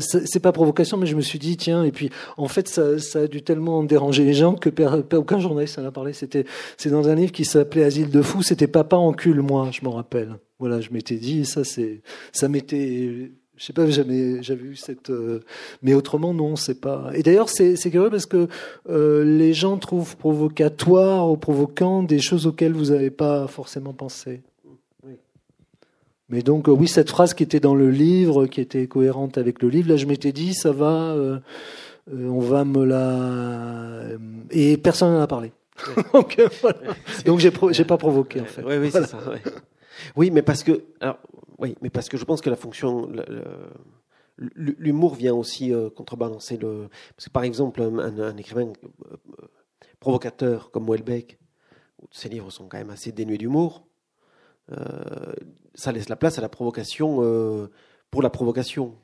c'est pas provocation, mais je me suis dit tiens et puis en fait ça, a dû tellement déranger les gens que aucun journaliste en a parlé. C'était c'est dans un livre qui s'appelait Asile de fous. C'était Papa encule moi, je m'en rappelle. Voilà, je m'étais dit ça c'est ça m'était je sais pas, jamais j'avais eu cette. Euh, mais autrement, non, c'est pas. Et d'ailleurs, c'est curieux parce que euh, les gens trouvent provocatoire ou provoquant des choses auxquelles vous n'avez pas forcément pensé. Mais donc, euh, oui, cette phrase qui était dans le livre, qui était cohérente avec le livre, là, je m'étais dit, ça va, euh, euh, on va me la. Et personne n'en a parlé. donc, voilà. donc j'ai, pas provoqué, en fait. Oui, oui, c'est ça. Oui, mais parce que. Alors, oui, mais parce que je pense que la fonction. L'humour vient aussi contrebalancer le. Parce que, par exemple, un, un écrivain provocateur comme Welbeck, ses livres sont quand même assez dénués d'humour. Euh, ça laisse la place à la provocation euh, pour la provocation.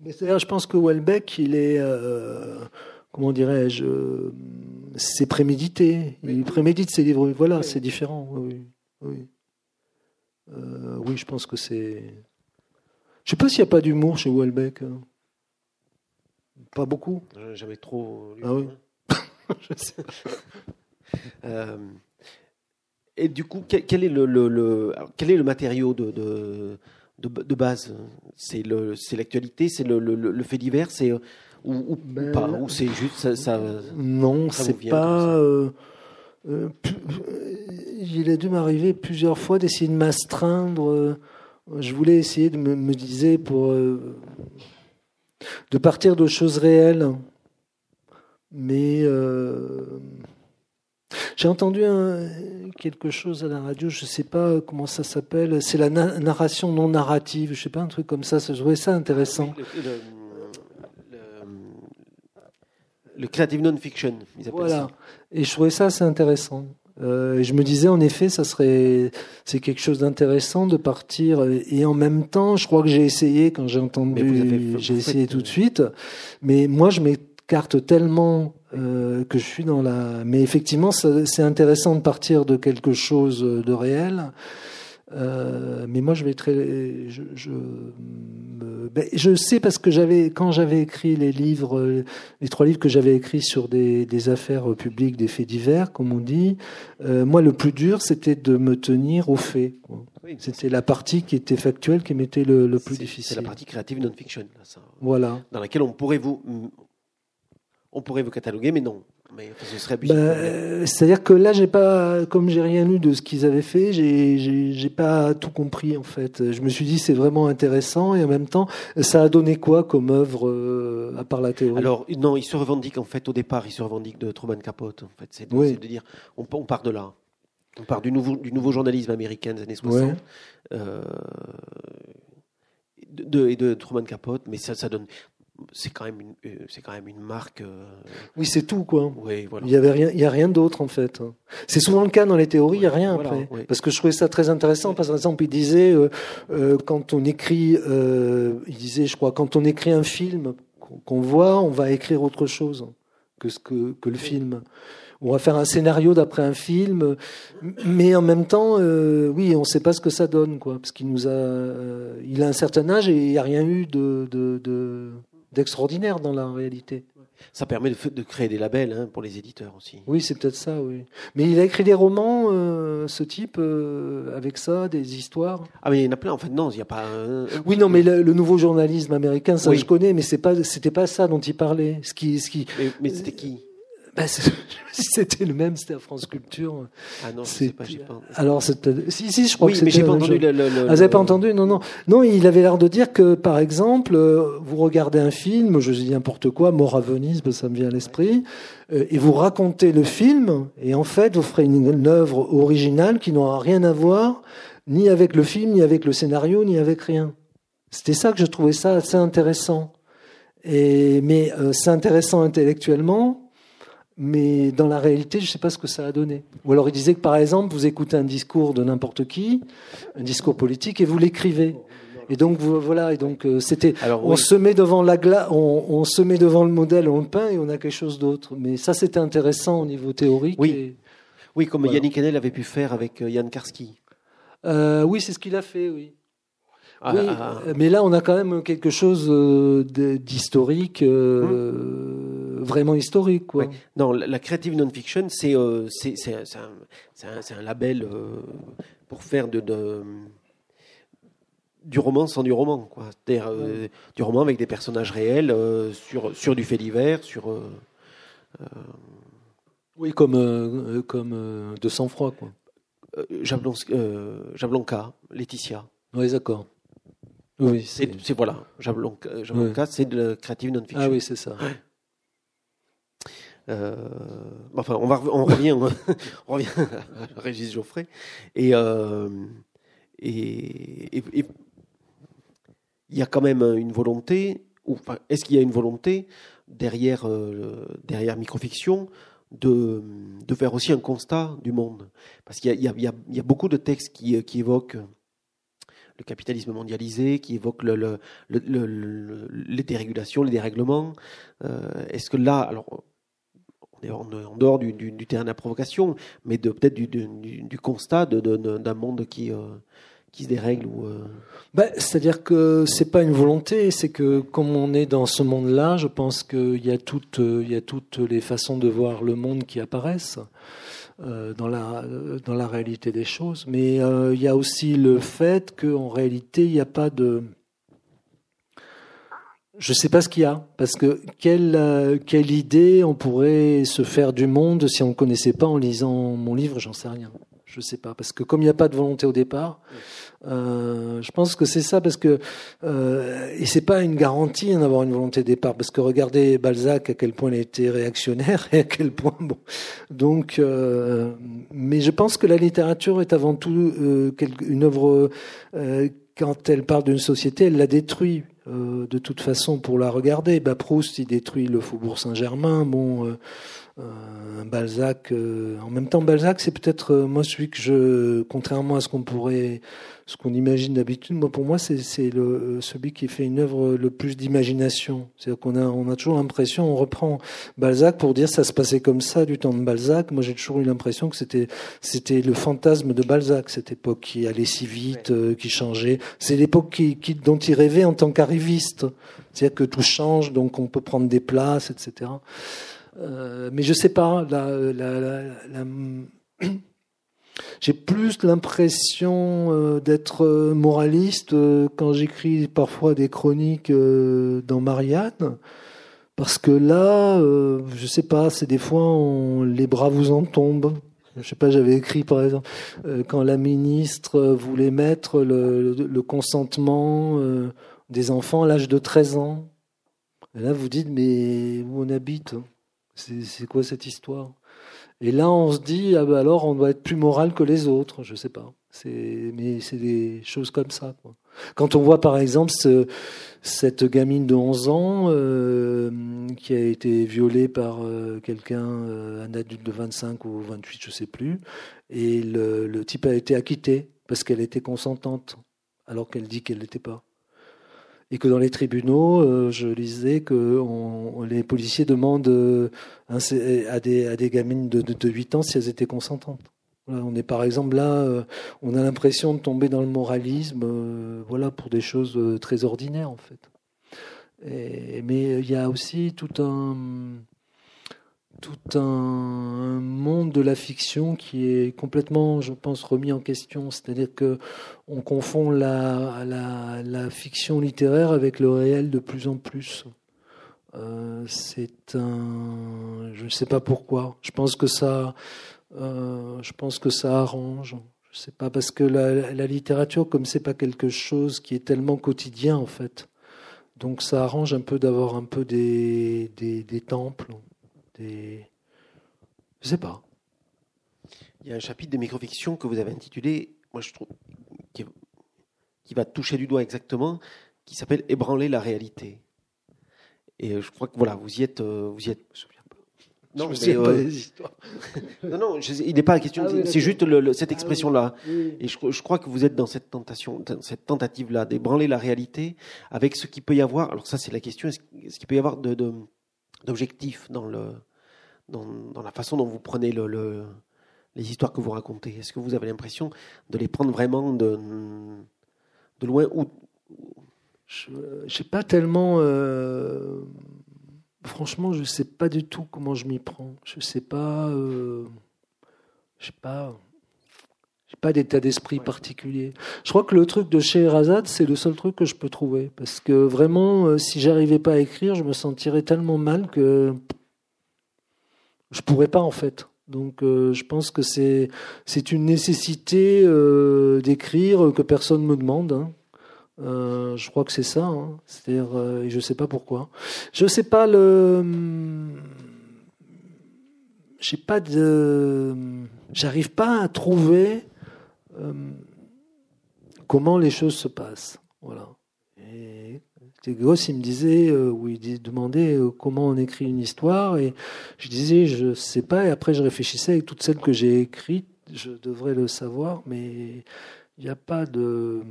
Mais c'est-à-dire, je pense que Welbeck, il est, euh, comment dirais-je, c'est prémédité. Il prémédite ses livres. Voilà, c'est différent. Oui, oui. oui, je pense que c'est. Je sais pas s'il n'y a pas d'humour chez Welbeck. Hein. Pas beaucoup. J'avais trop. Ah oui. je sais. et du coup, quel, est le, quel est le matériau de, de, de, base? C'est l'actualité, c'est le, fait divers, c'est ou, ben, pas Ou c'est juste ça, Non, c'est pas. Euh, euh, il a dû m'arriver plusieurs fois d'essayer de m'astreindre. je voulais essayer de me, me disais pour euh, de partir de choses réelles, mais j'ai entendu quelque chose à la radio, je ne sais pas comment ça s'appelle, c'est la narration non narrative, je ne sais pas, un truc comme ça, je trouvais ça intéressant. Le, creative non-fiction, ils appellent voilà. Et je trouvais ça assez intéressant. Euh, et je me disais en effet, ça serait, c'est quelque chose d'intéressant de partir. Et en même temps, je crois que j'ai essayé quand j'ai entendu, j'ai essayé tout de suite. Mais moi, je m'écarte tellement euh, que je suis dans la. Mais effectivement, c'est intéressant de partir de quelque chose de réel. Euh, mais moi, je vais très. Je, je, ben, je sais parce que j'avais, quand j'avais écrit les livres, les trois livres que j'avais écrits sur des, des, affaires publiques, des faits divers, comme on dit, euh, moi, le plus dur, c'était de me tenir aux faits. C'était la partie qui était factuelle qui m'était le, le plus difficile. C'est la partie créative non-fiction. Voilà. Dans laquelle on pourrait vous on pourrait vous cataloguer, mais non. Mais ce serait bah, C'est-à-dire que là, j'ai pas, comme j'ai rien lu de ce qu'ils avaient fait, j'ai pas tout compris en fait. Je me suis dit c'est vraiment intéressant et en même temps, ça a donné quoi comme œuvre euh, à part la théorie? Alors non, ils se revendiquent en fait au départ, ils se revendiquent de Truman Capote. En fait, c'est de, dire on, part de là. On part du nouveau, du nouveau journalisme américain des années 60. Euh, de, et de Truman Capote, mais ça, ça donne c'est quand même une, euh, c'est quand même une marque. Euh, oui, c'est tout quoi. Oui, voilà. Il y avait rien, il y a rien d'autre en fait. C'est souvent le cas dans les théories, il y a rien après. Parce que je trouvais ça très intéressant. Par exemple, il disait euh, quand on écrit, il disait, je crois, quand on écrit un film qu'on voit, on va écrire autre chose que ce que, que le film. On va faire un scénario d'après un film, mais en même temps, oui, on ne sait pas ce que ça donne, quoi, parce qu'il nous a, il a un certain âge et il n'y a rien eu de, de, de d'extraordinaire dans la réalité. Ça permet de, créer des labels hein, pour les éditeurs aussi. Oui, c'est peut-être ça, oui. Mais il a écrit des romans, euh, ce type, euh, avec ça, des histoires. Ah, mais il y en a plein. En fait, non, il n'y a pas. oui, non, mais le, nouveau journalisme américain, ça je connais, mais c'est pas, c'était pas ça dont il parlait. Ce qui, ce qui. mais c'était qui? Bah, c'était le même, c'était à France Culture. Ah non, c'est pas, pas. Alors, si, si, je crois oui, que c'était. mais j'ai pas entendu le, ah, vous n'avez pas entendu Non, non. Non, il avait l'air de dire que, par exemple, euh, vous regardez un film, je dis n'importe quoi, Mort à Venise, ça me vient à l'esprit, euh, et vous racontez le film, et en fait, vous ferez une, une œuvre originale qui n'aura rien à voir ni avec le film, ni avec le scénario, ni avec rien. C'était ça que je trouvais ça assez intéressant. Et, mais euh, c'est intéressant intellectuellement, mais dans la réalité, je ne sais pas ce que ça a donné. Ou alors il disait que par exemple, vous écoutez un discours de n'importe qui, un discours politique, et vous l'écrivez. Et donc voilà, et donc euh, c'était, on se met devant la glace, on, se met devant le modèle, on le peint et on a quelque chose d'autre. Mais ça, c'était intéressant au niveau théorique. Oui, oui, comme Yannick Enel avait pu faire avec Yann euh, Karski. Euh, oui, c'est ce qu'il a fait, oui. Ah, oui, ah, ah. mais là, on a quand même quelque chose d'historique. Hum vraiment historique. Quoi. Non, la, creative non-fiction, c'est euh, un, un, label euh, pour faire de, de, du roman sans du roman. C'est-à-dire euh, du roman avec des personnages réels sur, sur du fait divers, sur. oui, comme, comme de sang-froid. Quoi. Jablonka, Laetitia. Oui, d'accord. Oui, c'est voilà, Jablonka, c'est de la creative non-fiction. Ah oui, c'est ça. Euh, enfin, on, revient, revient à Régis Geoffrey. Et, euh, et, il y a quand même une volonté, ou est-ce qu'il y a une volonté derrière, euh, derrière Microfiction de, de faire aussi un constat du monde? Parce qu'il y, y, y a, beaucoup de textes qui, qui évoquent le capitalisme mondialisé, qui évoquent le, le, le, les dérégulations, les dérèglements. Est-ce que là, alors en, dehors du, terrain de la provocation, mais de peut-être du, constat d'un monde qui, euh, qui se dérègle ou ben, C'est-à-dire que c'est pas une volonté, c'est que comme on est dans ce monde-là, je pense qu'il y, a toutes, il y a toutes les façons de voir le monde qui apparaissent. Euh, dans, la, dans la réalité des choses. Mais euh, il y a aussi le fait qu'en réalité, il n'y a pas de... Je ne sais pas ce qu'il y a, parce que quelle, euh, quelle idée on pourrait se faire du monde si on ne connaissait pas en lisant mon livre, j'en sais rien. Je ne sais pas, parce que comme il n'y a pas de volonté au départ, euh, je pense que c'est ça parce que euh, et c'est pas une garantie hein, d'avoir une volonté de départ parce que regardez Balzac à quel point il était réactionnaire et à quel point bon donc euh, mais je pense que la littérature est avant tout euh, une œuvre euh, quand elle parle d'une société elle la détruit de toute façon pour la regarder bah, Proust il détruit le Faubourg Saint-Germain bon euh, Balzac. Euh, en même temps, Balzac, c'est peut-être euh, moi celui que je, contrairement à ce qu'on pourrait, ce qu'on imagine d'habitude, moi pour moi c'est le celui qui fait une œuvre le plus d'imagination. C'est-à-dire qu'on a on a toujours l'impression, on reprend Balzac pour dire ça se passait comme ça du temps de Balzac. Moi j'ai toujours eu l'impression que c'était c'était le fantasme de Balzac cette époque qui allait si vite, qui changeait. C'est l'époque qui, qui, dont il rêvait en tant qu'arriviste. C'est-à-dire que tout change, donc on peut prendre des places, etc. Euh, mais je sais pas. j'ai plus l'impression euh, d'être euh, moraliste quand j'écris parfois des chroniques dans Marianne. Parce que là, je sais pas, c'est des fois les bras vous en tombent. Je sais pas, j'avais écrit par exemple quand la ministre voulait mettre le, consentement des enfants à l'âge de 13 ans. Et là, vous dites, mais où on habite c'est quoi cette histoire? Et là, on se dit, ah ben alors, on doit être plus moral que les autres. Je sais pas. Mais c'est des choses comme ça. Quand on voit, par exemple, ce, cette gamine de 11 ans euh, qui a été violée par euh, quelqu'un, euh, un adulte de 25 ou 28, je sais plus, et le, type a été acquitté parce qu'elle était consentante, alors qu'elle dit qu'elle n'était pas et que dans les tribunaux, euh, je lisais que les policiers demandent euh, à, des, gamines de, de, 8 ans si elles étaient consentantes. On est par exemple là, euh, on a l'impression de tomber dans le moralisme, voilà, pour des choses très ordinaires en fait. Mais il y a aussi tout un tout un monde de la fiction qui est complètement, je pense, remis en question. C'est-à-dire que on confond la, fiction littéraire avec le réel de plus en plus. Euh, c'est un, je ne sais pas pourquoi. Je pense que ça, euh, je pense que ça arrange. Je sais pas parce que la, littérature, comme c'est pas quelque chose qui est tellement quotidien en fait, donc ça arrange un peu d'avoir un peu des temples. Je Je sais pas. Il y a un chapitre de microfiction que vous avez intitulé, moi je trouve, qui, qui va toucher du doigt exactement, qui s'appelle Ébranler la réalité. Et je crois que voilà, vous y êtes, euh, vous y êtes. Non, je mais, euh, non, non, il n'est pas la question. Ah c'est juste le, cette ah expression-là. Et je, je, crois que vous êtes dans cette tentation, cette tentative-là d'ébranler la réalité avec ce qu'il peut y avoir. Alors ça, c'est la question. Est-ce qu'il peut y avoir de, de d'objectif dans, dans, la façon dont vous prenez le, le, les histoires que vous racontez Est-ce que vous avez l'impression de les prendre vraiment de, de loin ou Je sais pas tellement. Euh, franchement, je ne sais pas du tout comment je m'y prends. Je sais pas. Euh, je sais pas pas d'état d'esprit particulier. Je crois que le truc de Scheherazade, c'est le seul truc que je peux trouver. Parce que vraiment, euh, si j'arrivais pas à écrire, je me sentirais tellement mal que je pourrais pas en fait. Donc euh, je pense que c'est c'est une nécessité euh, d'écrire que personne me demande. Hein. je crois que c'est ça. Hein. C'est-à-dire, je sais pas pourquoi. Je sais pas le. J'ai pas de. J'arrive pas à trouver euh, comment les choses se passent. Voilà. Et il me disait, euh, ou il demandait euh, comment on écrit une histoire, et je disais, je sais pas, et après je réfléchissais avec toutes celles que j'ai écrites, je devrais le savoir, mais il n'y a pas de.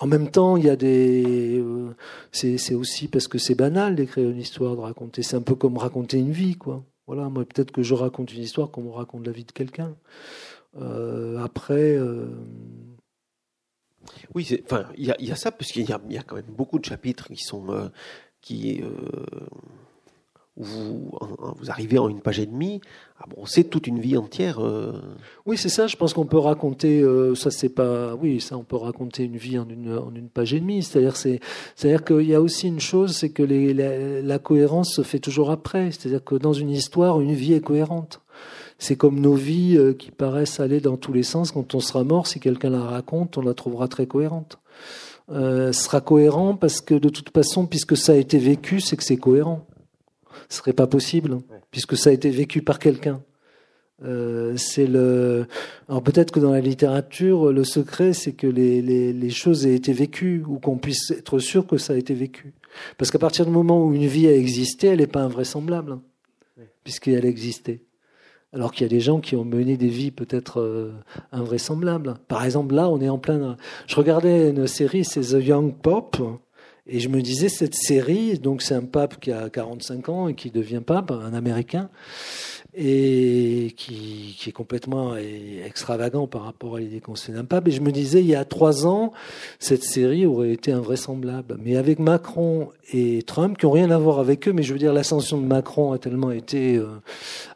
En même temps, il y a des. c'est aussi parce que c'est banal d'écrire une histoire, de raconter. C'est un peu comme raconter une vie, quoi. Voilà, moi peut-être que je raconte une histoire comme on raconte la vie de quelqu'un. Euh, après. Euh, Oui, enfin, il y a, y a, ça, parce qu'il y, y a, quand même beaucoup de chapitres qui sont. Euh, qui, euh, où vous, vous arrivez en une page et demie, c'est toute une vie entière. Euh. Oui, c'est ça. Je pense qu'on peut raconter. Ça, c'est pas. Oui, ça, on peut raconter une vie en une, en une page et demie. C'est-à-dire, c'est, c'est-à-dire qu'il y a aussi une chose, c'est que les, la, la, cohérence se fait toujours après. C'est-à-dire que dans une histoire, une vie est cohérente. C'est comme nos vies euh, qui paraissent aller dans tous les sens. Quand on sera mort, si quelqu'un la raconte, on la trouvera très cohérente. Euh, sera cohérent parce que de toute façon, puisque ça a été vécu, c'est que c'est cohérent. Ce serait pas possible, hein, puisque ça a été vécu par quelqu'un. Euh, c'est le. Alors peut-être que dans la littérature, le secret, c'est que les, les, les, choses aient été vécues ou qu'on puisse être sûr que ça a été vécu. Parce qu'à partir du moment où une vie a existé, elle n'est pas invraisemblable, hein, puisqu'elle a existé alors qu'il y a des gens qui ont mené des vies peut-être euh, invraisemblables. Par exemple, là, on est en plein. Je regardais une série, c'est The Young Pope, et je me disais cette série, donc c'est un pape qui a 45 ans et qui devient pape, un Américain et qui, qui, est complètement extravagant par rapport à l'idée qu'on se. Et je me disais, il y a trois ans, cette série aurait été invraisemblable. Mais avec Macron et Trump, qui ont rien à voir avec eux, mais je veux dire, l'ascension de Macron a tellement été euh,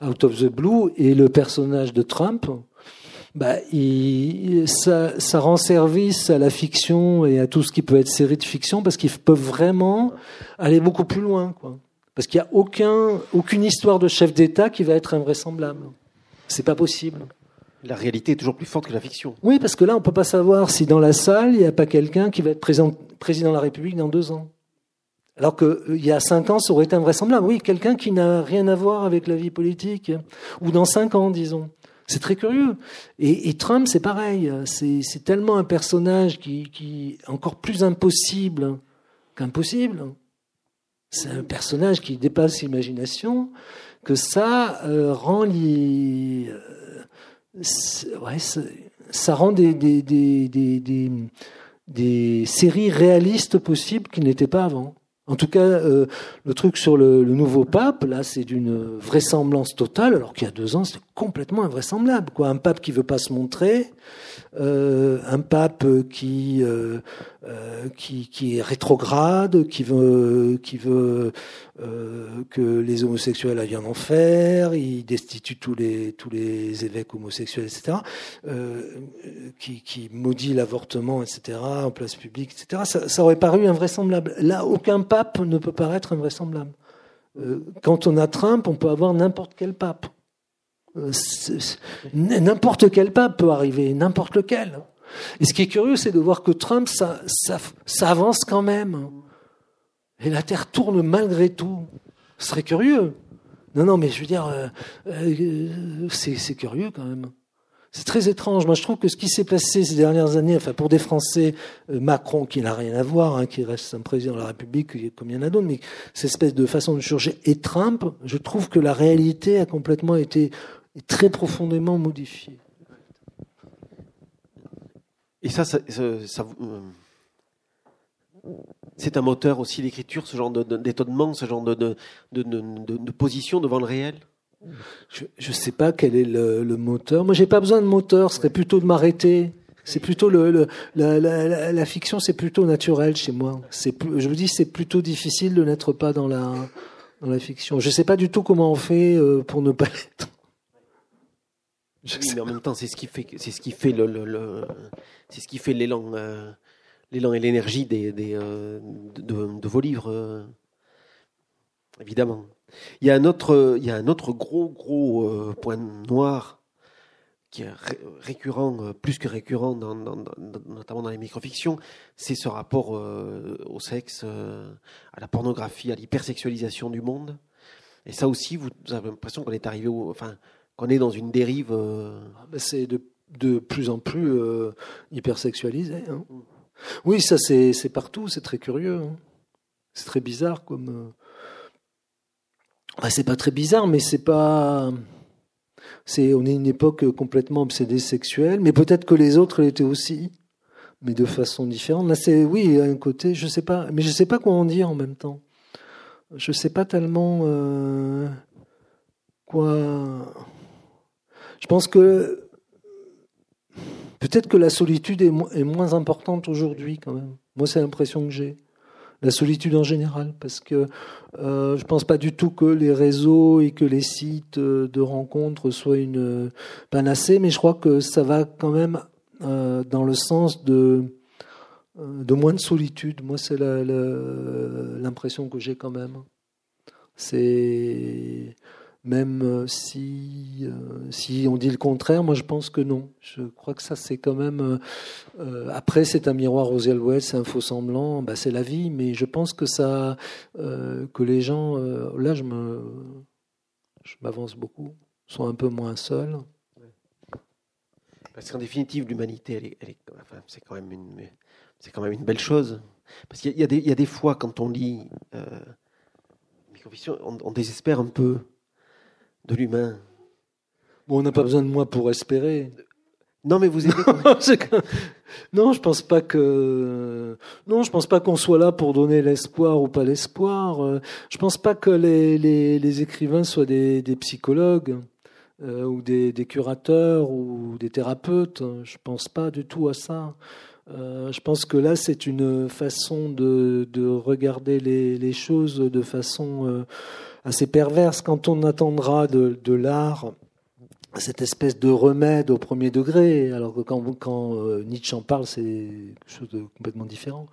out of the blue, et le personnage de Trump, bah, il, ça, ça rend service à la fiction et à tout ce qui peut être série de fiction, parce qu'ils peuvent vraiment aller beaucoup plus loin, quoi. Parce qu'il n'y a aucun, aucune histoire de chef d'État qui va être invraisemblable. C'est pas possible. La réalité est toujours plus forte que la fiction. Oui, parce que là, on peut pas savoir si dans la salle, il n'y a pas quelqu'un qui va être président, président de la République dans deux ans. Alors qu'il euh, y a cinq ans, ça aurait été invraisemblable. Oui, quelqu'un qui n'a rien à voir avec la vie politique. Ou dans cinq ans, disons. C'est très curieux. Et, et Trump, c'est pareil. C'est tellement un personnage qui, qui est encore plus impossible qu'impossible c'est un personnage qui dépasse l'imagination, que ça euh, rend les, euh, ouais, ça, rend des, séries réalistes possibles qui n'étaient pas avant. En tout cas, euh, le truc sur le, nouveau pape, là, c'est d'une vraisemblance totale, alors qu'il y a deux ans, c'était complètement invraisemblable. Quoi. Un pape qui veut pas se montrer, euh, un pape qui, euh, euh, qui, est rétrograde, qui veut, que les homosexuels aillent en enfer, il destitue tous les, tous les évêques homosexuels, etc., qui, qui maudit l'avortement, etc., en place publique, etc. Ça aurait paru invraisemblable. Là, aucun pape ne peut paraître invraisemblable. quand on a Trump, on peut avoir n'importe quel pape. Euh, n'importe quel pape peut arriver, n'importe lequel. Et ce qui est curieux, c'est de voir que Trump, ça, ça, avance quand même. Et la Terre tourne malgré tout. Ce serait curieux. Non, non, mais je veux dire, euh, euh, c'est curieux quand même. C'est très étrange. Moi, je trouve que ce qui s'est passé ces dernières années, enfin, pour des Français, Macron, qui n'a rien à voir, hein, qui reste un président de la République, comme il y en a d'autres, mais cette espèce de façon de changer, et Trump, je trouve que la réalité a complètement été est très profondément modifié. Et ça, ça, ça, euh, c'est un moteur aussi l'écriture, ce genre d'étonnement, ce genre de, de, de, position devant le réel? Je ne sais pas quel est le, le moteur. Moi, j'ai pas besoin de moteur, ce serait plutôt de m'arrêter. C'est plutôt le, le la, la, la, fiction, c'est plutôt naturel chez moi. C'est, je vous dis, c'est plutôt difficile de n'être pas dans la dans la fiction. Je sais pas du tout comment on fait euh, pour ne pas l'être mais en même temps, c'est ce qui fait, c'est ce qui fait le, le, c'est ce qui fait l'élan, euh, l'élan et l'énergie des, des euh, de, de, vos livres, euh, évidemment. Il y a un autre, il y a un autre gros gros point noir qui est récurrent, plus que récurrent, dans, dans, notamment dans les microfictions, c'est ce rapport au sexe, à la pornographie, à l'hypersexualisation du monde. Et ça aussi, vous avez l'impression qu'on est arrivé au, enfin, qu'on est dans une dérive. Euh, ah, ben, c'est de, de, plus en plus euh, hypersexualisé. Hein. Oui, ça c'est, c'est partout, c'est très curieux. Hein. C'est très bizarre comme. Euh... c'est pas très bizarre, mais c'est pas. C'est, on est une époque complètement obsédée sexuelle, mais peut-être que les autres l'étaient aussi, mais de façon différente. Là, c'est oui, à un côté, je sais pas, mais je sais pas quoi en dire en même temps. Je sais pas tellement euh, quoi. Je pense que Peut-être que la solitude est, moins importante aujourd'hui quand même. Moi, c'est l'impression que j'ai la solitude en général, parce que euh, je pense pas du tout que les réseaux et que les sites euh, de rencontres soient une euh, panacée, mais je crois que ça va quand même euh, dans le sens de de moins de solitude. Moi, c'est l'impression que j'ai quand même. C'est même euh, si, euh, si on dit le contraire, moi je pense que non. Je crois que ça c'est quand même. Euh, après, c'est un miroir aux alouettes, c'est un faux semblant, bah, c'est la vie, mais je pense que ça. que les gens. là, je m'avance beaucoup, sont un peu moins seuls. Parce qu'en définitive, l'humanité, c'est quand même une, belle chose. Parce qu'il y, a des fois quand on lit on, désespère un peu de l'humain. Bon, on n'a pas besoin de moi pour espérer. Non, mais vous non, je pense pas que. Non, je pense pas qu'on soit là pour donner l'espoir ou pas l'espoir. Je pense pas que les, les, les écrivains soient des, des psychologues euh, ou des, des, curateurs ou des thérapeutes. Je pense pas du tout à ça. Euh, je pense que là, c'est une façon de, de regarder les, les, choses de façon euh, assez perverse quand on attendra de, de l'art cette espèce de remède au premier degré, alors que quand, quand euh, Nietzsche en parle, c'est quelque chose de complètement différent.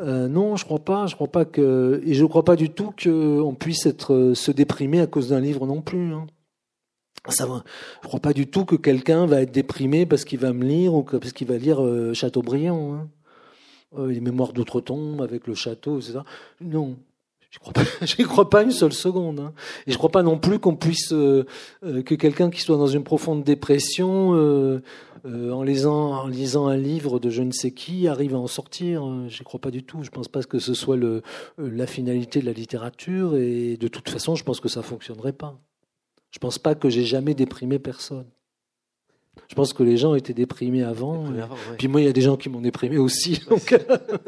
Euh, non, je crois pas. Je crois pas que, et je crois pas du tout qu'on puisse être se déprimer à cause d'un livre non plus. Hein. Ça va. Je crois pas du tout que quelqu'un va être déprimé parce qu'il va me lire ou parce qu'il va lire euh, Chateaubriand. Hein. Euh, les mémoires d'outre-tombe avec le château, etc. Non, je crois pas, j'y crois pas une seule seconde. Hein. Et je crois pas non plus qu'on puisse euh, euh que quelqu'un qui soit dans une profonde dépression, euh, euh, en lisant en lisant un livre de je ne sais qui, arrive à en sortir. J'y crois pas du tout. Je pense pas que ce soit le la finalité de la littérature. Et de toute façon, je pense que ça fonctionnerait pas. Je pense pas que j'ai jamais déprimé personne. Je pense que les gens étaient déprimés avant. Puis moi, il y a des gens qui m'ont déprimé aussi. Donc,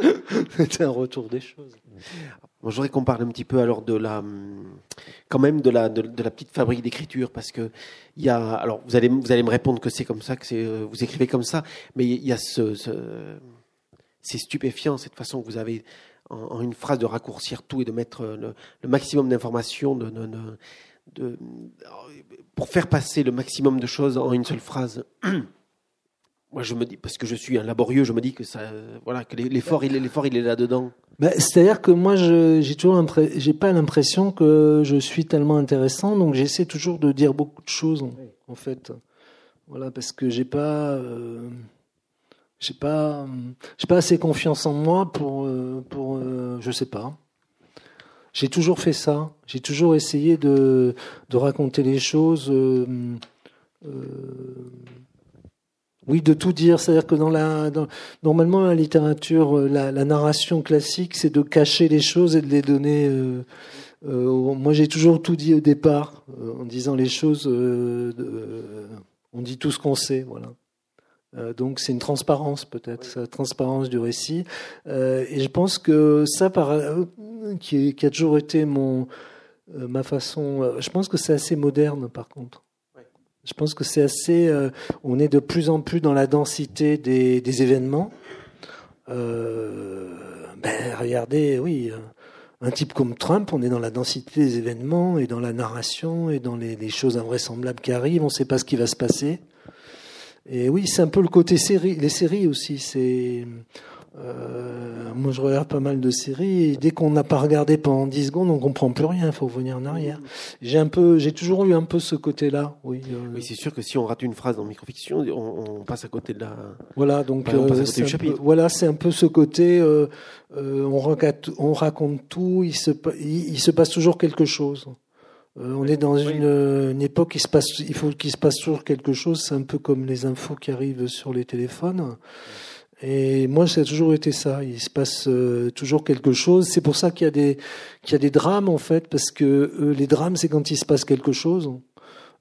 c'était un retour des choses. Moi, je voudrais qu'on parle un petit peu alors de la, quand même de la, de, la petite fabrique d'écriture, parce que il y a, alors vous allez, vous allez me répondre que c'est comme ça, que c'est, euh, vous écrivez comme ça, mais il y a ce, ce c'est stupéfiant cette façon que vous avez en, une phrase de raccourcir tout et de mettre le, le maximum d'informations, de, de, de, pour faire passer le maximum de choses en une seule phrase. Moi, je me dis, parce que je suis un laborieux, je me dis que ça, voilà, que l'effort, il est, l'effort, il est là dedans. Ben, c'est-à-dire que moi, j'ai toujours, j'ai pas l'impression que je suis tellement intéressant, donc j'essaie toujours de dire beaucoup de choses, en, fait. Voilà, parce que j'ai pas, euh, j'ai pas, j'ai pas assez confiance en moi pour, euh, pour, euh, je sais pas. J'ai toujours fait ça. J'ai toujours essayé de, de raconter les choses. Euh, oui, de tout dire. C'est-à-dire que dans la, dans, normalement, la littérature, euh, la, la narration classique, c'est de cacher les choses et de les donner. Euh, euh, moi, j'ai toujours tout dit au départ, en disant les choses. on dit tout ce qu'on sait, voilà. Donc c'est une transparence peut-être, la transparence du récit. Et je pense que ça, par, qui, qui, a toujours été mon ma façon. je pense que c'est assez moderne par contre. Je pense que c'est assez. on est de plus en plus dans la densité des, événements. ben regardez, oui. Un type comme Trump, on est dans la densité des événements et dans la narration et dans les, les choses invraisemblables qui arrivent. On ne sait pas ce qui va se passer. Et oui, c'est un peu le côté série. Les séries aussi, c'est. Euh, moi, je regarde pas mal de séries et dès qu'on n'a pas regardé pendant 10 secondes, on comprend plus rien. Il faut revenir en arrière. J'ai un peu, j'ai toujours eu un peu ce côté-là. Oui. Euh... Oui, c'est sûr que si on rate une phrase dans microfiction, on, on passe à côté de la. Voilà, donc euh, chapitre. voilà, c'est un peu ce côté. Euh, euh, on, raconte, on raconte tout. Il se, il, il se passe toujours quelque chose. Euh, on est dans une, époque, il, se passe, il faut qu'il se passe toujours quelque chose. C'est un peu comme les infos qui arrivent sur les téléphones. Et moi, ça a toujours été ça. Il se passe euh, toujours quelque chose. C'est pour ça qu'il y a des qu'il y a des drames en fait, parce que euh, les drames, c'est quand il se passe quelque chose.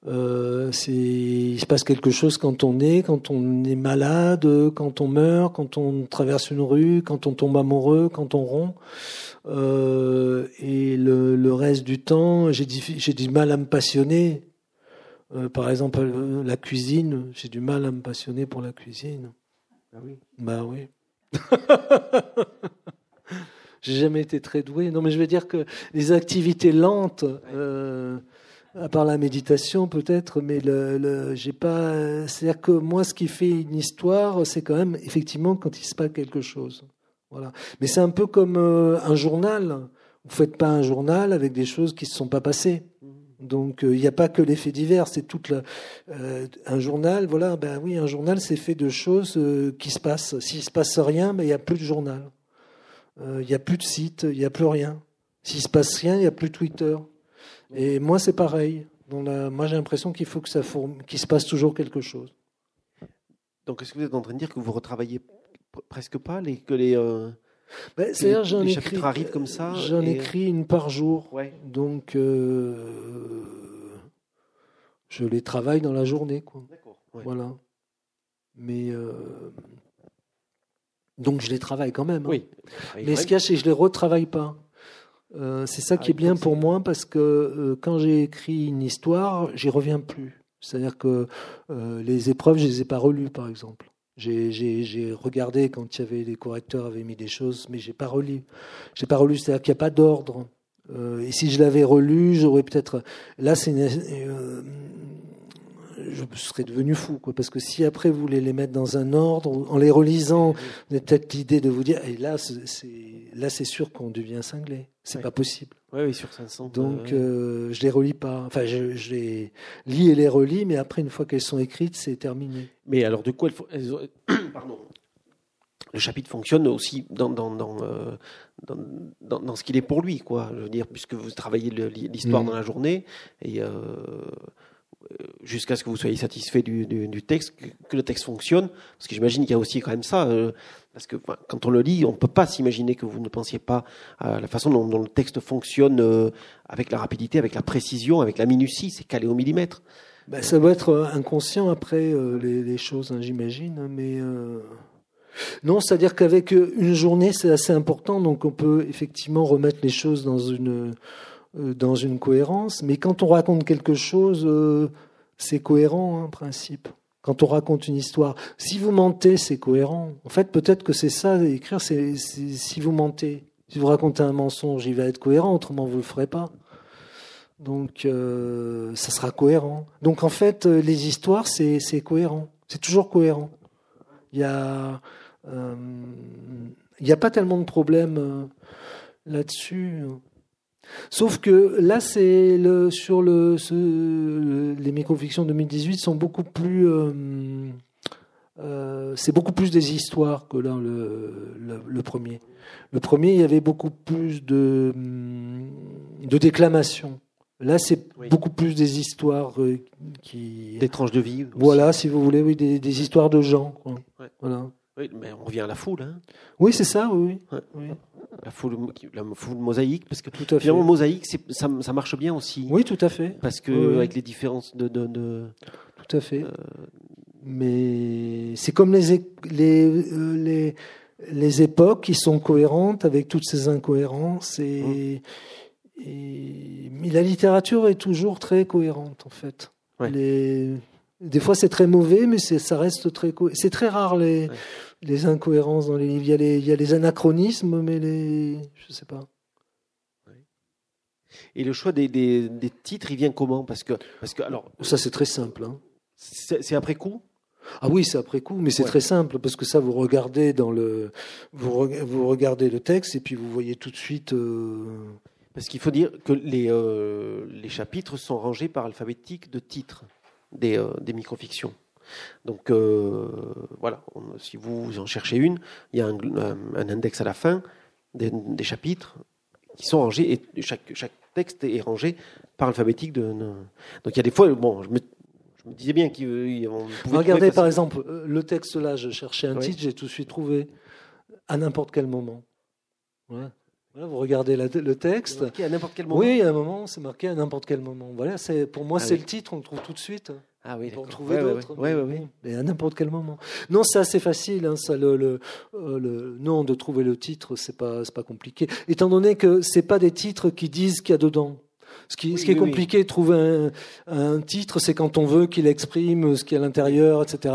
Euh, c'est il se passe quelque chose quand on est, quand on est malade, quand on meurt, quand on traverse une rue, quand on tombe amoureux, quand on rompt. Euh, et le, le, reste du temps, j'ai du mal à me passionner. Par exemple, la cuisine, j'ai du mal à me passionner pour la cuisine. Ah oui. Bah oui. j'ai jamais été très doué. Non, mais je veux dire que les activités lentes, euh, à part la méditation peut-être, mais le, le j'ai pas. C'est-à-dire que moi, ce qui fait une histoire, c'est quand même effectivement quand il se passe quelque chose. Voilà. Mais c'est un peu comme euh, un journal. Vous faites pas un journal avec des choses qui se sont pas passées. Donc euh, il n'y a pas que l'effet divers, c'est toute euh, un journal. Voilà, ben oui, un journal c'est fait de choses euh, qui se passent. S'il se passe rien, ben il n'y a plus de journal. Il n'y a plus de site, il n'y a plus rien. S'il se passe rien, il n'y a plus Twitter. Et moi c'est pareil. Moi j'ai l'impression qu'il faut que ça fourm- qu'il se passe toujours quelque chose. Donc, est-ce que vous êtes en train de dire que vous retravaillez presque pas les, que les, euh, Ben, C'est-à-dire j'en écris, chapitres arrivent comme ça j'en et- écris une par jour. Ouais. Donc euh, je les travaille dans la journée, quoi. D'accord. Ouais. Voilà. Mais euh, donc je les travaille quand même. hein. Oui. Mais ce qu'il y a, c'est que je les retravaille pas. Euh, c'est ça Ah, qui est bien pour moi parce que euh, quand j'ai écrit une histoire, j'y reviens plus. C'est-à-dire que euh, les épreuves, je les ai pas relues, par exemple. J'ai- regardé quand il y avait les correcteurs avaient mis des choses, mais j'ai pas relu. J'ai pas relu, c'est-à-dire qu'il n'y a pas d'ordre. Euh, et si je l'avais relu, j'aurais peut-être. Là, c'est. euh, je serais devenu fou, quoi. Parce que si après vous voulez les mettre dans un ordre, en les relisant, vous avez peut-être l'idée de vous dire, et là, c'est c'est- là, c'est sûr qu'on devient cinglé. C'est Ouais. pas possible. Ouais, oui, sur 500. Donc, euh, euh, je les relis pas. Enfin, je, je les lis et les relis, mais après, une fois qu'elles sont écrites, c'est terminé. Mais alors, de quoi elles font- elles ont- Pardon. Le chapitre fonctionne aussi dans, dans, dans, euh, dans, dans- dans ce qu'il est pour lui, quoi. Je veux dire, puisque vous travaillez le- l'histoire Mhm. dans la journée, et euh, euh, jusqu'à ce que vous soyez satisfait du, du, du texte, que, que le texte fonctionne, parce que j'imagine qu'il y a aussi quand même ça, euh, parce que quand on le lit, on ne peut pas s'imaginer que vous ne pensiez pas à la façon dont, le texte fonctionne euh, avec la rapidité, avec la précision, avec la minutie, c'est calé au millimètre. Ben, ça doit être euh, inconscient après euh, les, choses, hein, j'imagine. Mais euh, non, c'est-à-dire qu'avec une journée, c'est assez important, donc on peut effectivement remettre les choses dans une dans une cohérence. Mais quand on raconte quelque chose, c'est cohérent hein, en principe. Quand on raconte une histoire, si vous mentez, c'est cohérent. En fait, peut-être que c'est ça, écrire, c'est si vous mentez. Si vous racontez un mensonge, il va être cohérent, autrement vous le ferez pas. Donc, euh, ça sera cohérent. Donc, en fait, euh, les histoires, c'est cohérent. C'est toujours cohérent. Il euh, il n'y a pas tellement de problèmes là-dessus. Sauf que là, c'est le sur le, ce, le- les microfictions 2018 sont beaucoup plus. euh, euh, c'est beaucoup plus des histoires que là le, le, le premier. Le premier, il y avait beaucoup plus de, hum, de déclamations. Là, c'est Oui. beaucoup plus des histoires euh, qui. Des tranches de vie. aussi. Voilà, si vous voulez, oui, des, des histoires de gens. quoi. Ouais. Voilà. Oui, mais on revient à la foule, hein. Oui, c'est ça, oui. La foule, la foule mosaïque, parce que Tout à fait. finalement mosaïque, c'est- ça, ça marche bien aussi, Oui, tout à fait. parce que Oui, avec les différences de, de, de- Tout à fait. Euh, Mais c'est comme les, les, euh, les, les époques qui sont cohérentes avec toutes ces incohérences. Et, et- mais la littérature est toujours très cohérente, en fait. Ouais. Les, des fois, c'est très mauvais, mais c'est- ça reste très. C'est très rare les, Ouais. les incohérences dans les livres. Il y, a les, il y a les anachronismes, mais les. Je sais pas. et le choix des, des, des titres, il vient comment? Parce que, parce que alors, Ça, c'est très simple. hein. c'est après coup? Ah oui, c'est après coup, mais c'est Ouais. très simple parce que ça, vous regardez dans le, vous, vous regardez le texte et puis vous voyez tout de suite. euh, Parce qu'il faut dire que les, euh, les chapitres sont rangés par alphabétique de titres des, euh, des microfictions. Donc euh, voilà, on- si vous en cherchez une, il y a un, index à la fin des, des chapitres qui sont rangés et chaque, chaque texte est rangé par alphabétique. De, de- donc il y a des fois, bon, je me, je me disais bien qu'on pouvait Regardez par exemple euh, le texte là, je cherchais un Oui. titre, j'ai tout de suite trouvé à n'importe quel moment. Ouais. Voilà, vous regardez la- le texte. marqué à n'importe quel moment. Oui, à un moment, c'est marqué à n'importe quel moment. Voilà, c'est pour moi Ah c'est oui. le titre, on le trouve tout de suite. Ah oui, d'accord. trouver Ouais, d'autres. ouais. bon, Mais à n'importe quel moment. Non, c'est assez facile. Hein, ça, le, le, euh, le- non, de trouver le titre, c'est pas, c'est pas compliqué. Étant donné que c'est pas des titres qui disent qu'il y a dedans. Ce qui, ce qui est compliqué de trouver un, titre, c'est quand on veut qu'il exprime ce qui est à l'intérieur, etc.,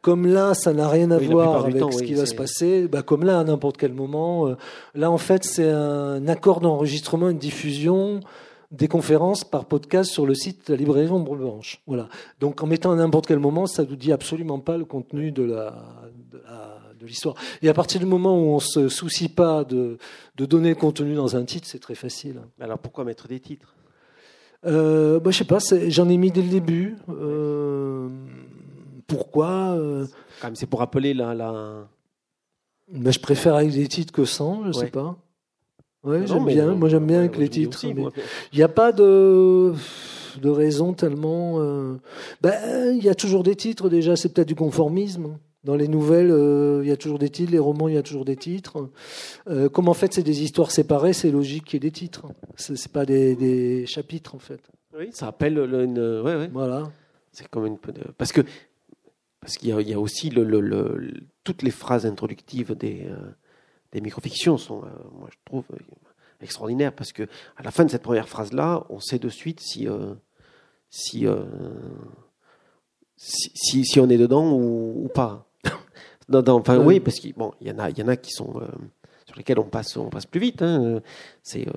Comme là, ça n'a rien à voir avec ce qui va se passer. Bah, comme là, à n'importe quel moment. Euh, là, en fait, c'est un accord d'enregistrement, une diffusion des conférences par podcast sur le site de la librairie Ombre Blanche. Voilà. Donc, en mettant à n'importe quel moment, ça ne nous dit absolument pas le contenu de la, de l'histoire. Et à partir du moment où on se soucie pas de, de donner le contenu dans un titre, c'est très facile. Alors pourquoi mettre des titres? Euh, bah, Je sais pas, j'en ai mis dès le début. Euh, pourquoi euh, C'est pour rappeler la. la... Bah, je préfère avec des titres que sans, je ne sais pas. Ouais, j'aime bien. moi, j'aime bien avec les titres. Il n'y a pas de de raison tellement. Euh, ben, il y a toujours des titres déjà. C'est peut-être du conformisme. Dans les nouvelles, euh, il y a toujours des titres. Les romans, il y a toujours des titres. Euh, comme en fait, c'est des histoires séparées, c'est logique qu'il y ait des titres. C'est pas des, chapitres en fait. Oui, ça appelle une. Ouais, ouais. Voilà. C'est comme une parce que parce qu'il y, a aussi le, le, toutes les phrases introductives des euh, des microfictions sont, moi je trouve extraordinaires parce que à la fin de cette première phrase là, on sait de suite si si, si, si, on est dedans ou, ou pas enfin, oui, parce qu'il bon, y en a, il y en a qui sont euh, sur lesquels on passe, on passe plus vite. Hein, c'est euh,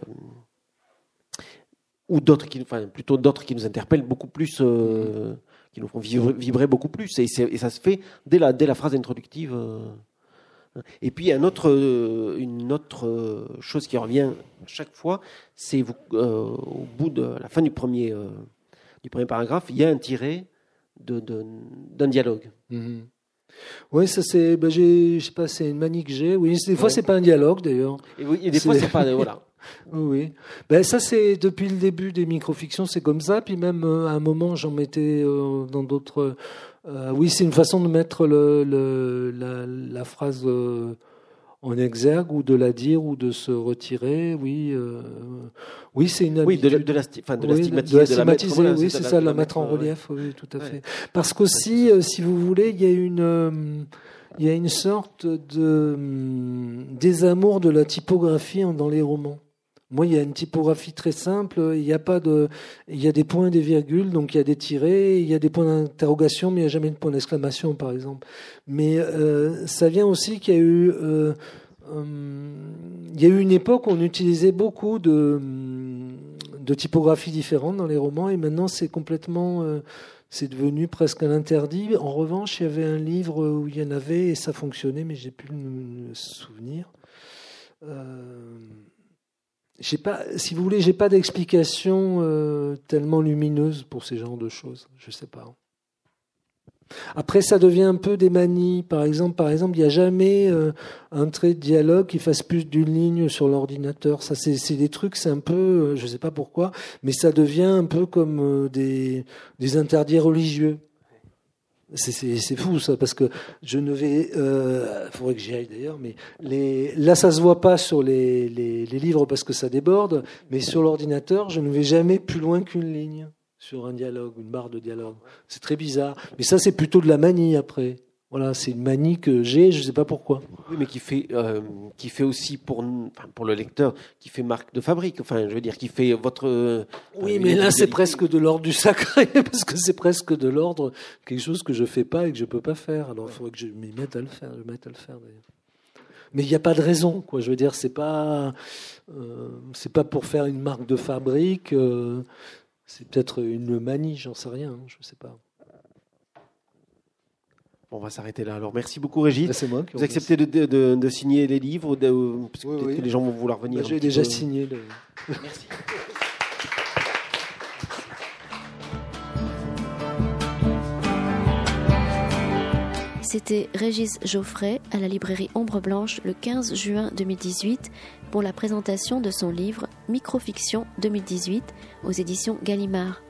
ou d'autres qui, enfin, plutôt d'autres qui nous interpellent beaucoup plus, euh, qui nous font vibrer, beaucoup plus. Et, et, ça se fait dès la, dès la phrase introductive. Et puis un autre, une autre chose qui revient chaque fois, c'est au bout de la fin du premier, du premier paragraphe, il y a un tiré d'un de, d'un dialogue. Mm-hmm. Oui, ça c'est, ben, je sais pas, c'est une manie que j'ai. Oui, des fois c'est pas un dialogue d'ailleurs. Et, oui, des fois c'est pas, voilà. oui, ben ça c'est depuis le début des microfictions, c'est comme ça. Puis même euh, à un moment, j'en mettais euh, dans d'autres. Euh, oui, c'est une façon de mettre le, le la, la, phrase en exergue ou de la dire ou de se retirer. Oui, euh, oui, c'est une oui de, la, de la, enfin, de la stigmatiser, de la stigmatiser, oui, c'est ça, la, mettre en relief, oui, tout à fait. Parce qu'aussi, euh, si vous voulez, il y a une euh, il y a une sorte de hum, désamour de la typographie dans les romans. Moi, il y a une typographie très simple. Il y a pas de, il y a des points, des virgules, donc il y a des tirés, il y a des points d'interrogation, mais il n'y a jamais de point d'exclamation, par exemple. Mais euh, ça vient aussi qu'il y a eu, euh, euh, il y a eu une époque où on utilisait beaucoup de, de typographies différentes dans les romans, et maintenant c'est complètement, c'est devenu presque un interdit. En revanche, il y avait un livre où il y en avait et ça fonctionnait, mais j'ai plus le souvenir. Euh, j'ai pas, si vous voulez, j'ai pas d'explication euh, tellement lumineuse pour ces genres de choses. Je sais pas. Après, ça devient un peu des manies. Par exemple, par exemple, il n'y a jamais euh, un trait de dialogue qui fasse plus d'une ligne sur l'ordinateur. Ça, c'est des trucs, c'est un peu, euh, je sais pas pourquoi, mais ça devient un peu comme des, des interdits religieux. C'est fou ça, parce que je ne vais, il euh, faudrait que j'y aille d'ailleurs, mais là ça se voit pas sur les livres parce que ça déborde, mais sur l'ordinateur je ne vais jamais plus loin qu'une ligne sur un dialogue, une barre de dialogue. C'est très bizarre, mais ça c'est plutôt de la manie après. Voilà, c'est une manie que j'ai, je ne sais pas pourquoi. Oui, mais qui fait, euh, qui fait aussi pour, enfin, pour le lecteur, qui fait marque de fabrique. Enfin, je veux dire, qui fait votre. Euh, oui, mais là, c'est presque de l'ordre du sacré, parce que c'est presque de l'ordre quelque chose que je fais pas et que je peux pas faire. Alors, il faudrait que je m'y mette à le faire. Je mette à le faire d'ailleurs. Mais il n'y a pas de raison, quoi. Je veux dire, c'est pas, euh, c'est pas pour faire une marque de fabrique. C'est peut-être une manie, j'en sais rien, hein, je ne sais pas on va s'arrêter là. Alors, merci beaucoup, Régis. Bah, c'est moi Vous acceptez de, signer les livres parce que les gens vont vouloir venir. Bah, j'ai déjà signé. Le... Merci. C'était Régis Geoffrey à la librairie Ombre Blanche le 15 juin 2018 pour la présentation de son livre Microfiction 2018 aux éditions Gallimard.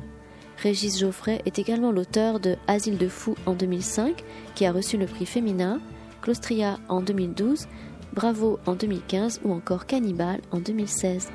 Régis Geoffrey est également l'auteur de Asile de fous en 2005, qui a reçu le prix féminin, Claustria en 2012, Bravo en 2015 ou encore Cannibal en 2016.